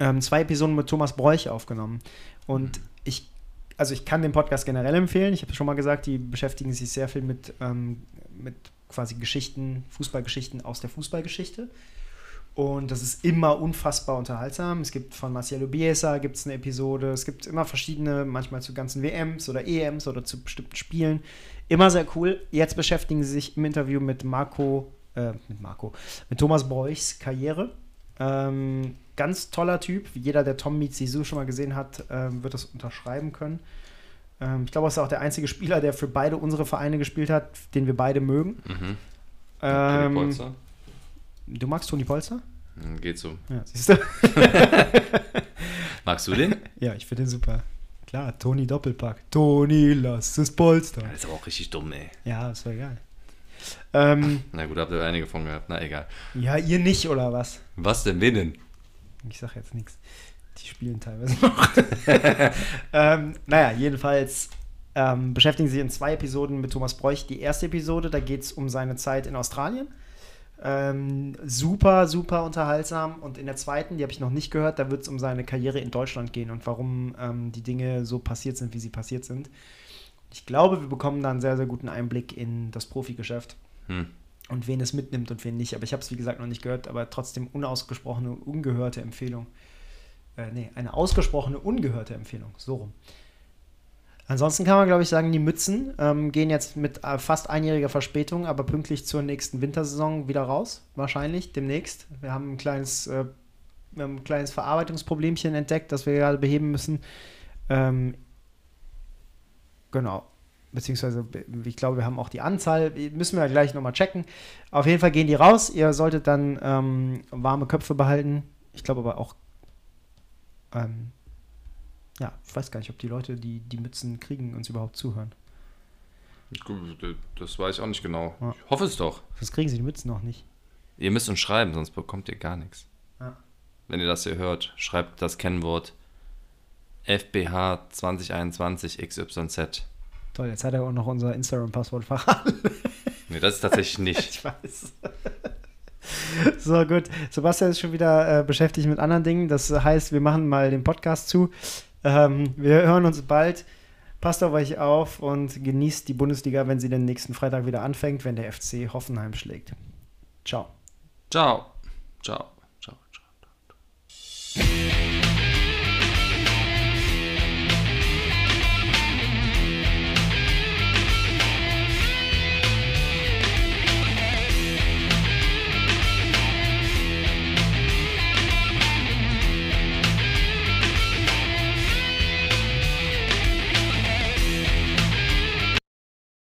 ähm, zwei Episoden mit Thomas Bräuch aufgenommen. Und ich, also ich kann den Podcast generell empfehlen. Ich habe schon mal gesagt, die beschäftigen sich sehr viel mit, ähm, mit quasi Geschichten, Fußballgeschichten aus der Fußballgeschichte. Und das ist immer unfassbar unterhaltsam. Es gibt von Marcelo Bielsa gibt's eine Episode. Es gibt immer verschiedene, manchmal zu ganzen WMs oder EMs oder zu bestimmten Spielen. Immer sehr cool. Jetzt beschäftigen sie sich im Interview mit Marco, äh, mit Marco, mit Thomas Bräuchs Karriere. Ähm, ganz toller Typ. Jeder, der Tom Meets Sisu schon mal gesehen hat, ähm, wird das unterschreiben können. Ähm, ich glaube, er ist auch der einzige Spieler, der für beide unsere Vereine gespielt hat, den wir beide mögen. Mhm. Ähm, Polster? du magst Toni Polster? Hm, Geht so. Ja, siehst du? Magst du den? ja, ich finde den super. Klar, Toni Doppelpack. Toni, lass es Polster. Das ist aber auch richtig dumm, ey. Ja, das war geil. Ähm, Na gut, habt ihr einige von gehabt. Na egal. ja, ihr nicht, oder was? Was denn? Wen denn? Ich sag jetzt nichts. Die spielen teilweise noch. ähm, naja, jedenfalls ähm, beschäftigen sie sich in zwei Episoden mit Thomas Bräuch. Die erste Episode, da geht es um seine Zeit in Australien. Ähm, super, super unterhaltsam. Und in der zweiten, die habe ich noch nicht gehört, da wird es um seine Karriere in Deutschland gehen und warum ähm, die Dinge so passiert sind, wie sie passiert sind. Ich glaube, wir bekommen da einen sehr, sehr guten Einblick in das Profigeschäft Hm. und wen es mitnimmt und wen nicht. Aber ich habe es, wie gesagt, noch nicht gehört, aber trotzdem unausgesprochene, ungehörte Empfehlung. Äh, nee, eine ausgesprochene, ungehörte Empfehlung. So rum. Ansonsten kann man, glaube ich, sagen, die Mützen ähm, gehen jetzt mit äh, fast einjähriger Verspätung, aber pünktlich zur nächsten Wintersaison wieder raus. Wahrscheinlich, demnächst. Wir haben ein kleines, äh, wir haben ein kleines Verarbeitungsproblemchen entdeckt, das wir gerade beheben müssen. Ähm, genau. Beziehungsweise, ich glaube, wir haben auch die Anzahl, müssen wir gleich nochmal checken. Auf jeden Fall gehen die raus. Ihr solltet dann ähm, warme Köpfe behalten. Ich glaube aber auch, ähm, ja, ich weiß gar nicht, ob die Leute, die die Mützen kriegen, uns überhaupt zuhören. Das weiß ich auch nicht genau. Ja. Ich hoffe es doch. Sonst kriegen sie die Mützen noch nicht. Ihr müsst uns schreiben, sonst bekommt ihr gar nichts. Ja. Wenn ihr das hier hört, schreibt das Kennwort FBH 2021 XYZ. Toll, jetzt hat er auch noch unser Instagram-Passwort verraten. Nee, das ist tatsächlich nicht. ich weiß. So, gut. Sebastian ist schon wieder äh, beschäftigt mit anderen Dingen. Das heißt, wir machen mal den Podcast zu. Ähm, wir hören uns bald. Passt auf euch auf und genießt die Bundesliga, wenn sie den nächsten Freitag wieder anfängt, wenn der FC Hoffenheim schlägt. Ciao. Ciao. Ciao.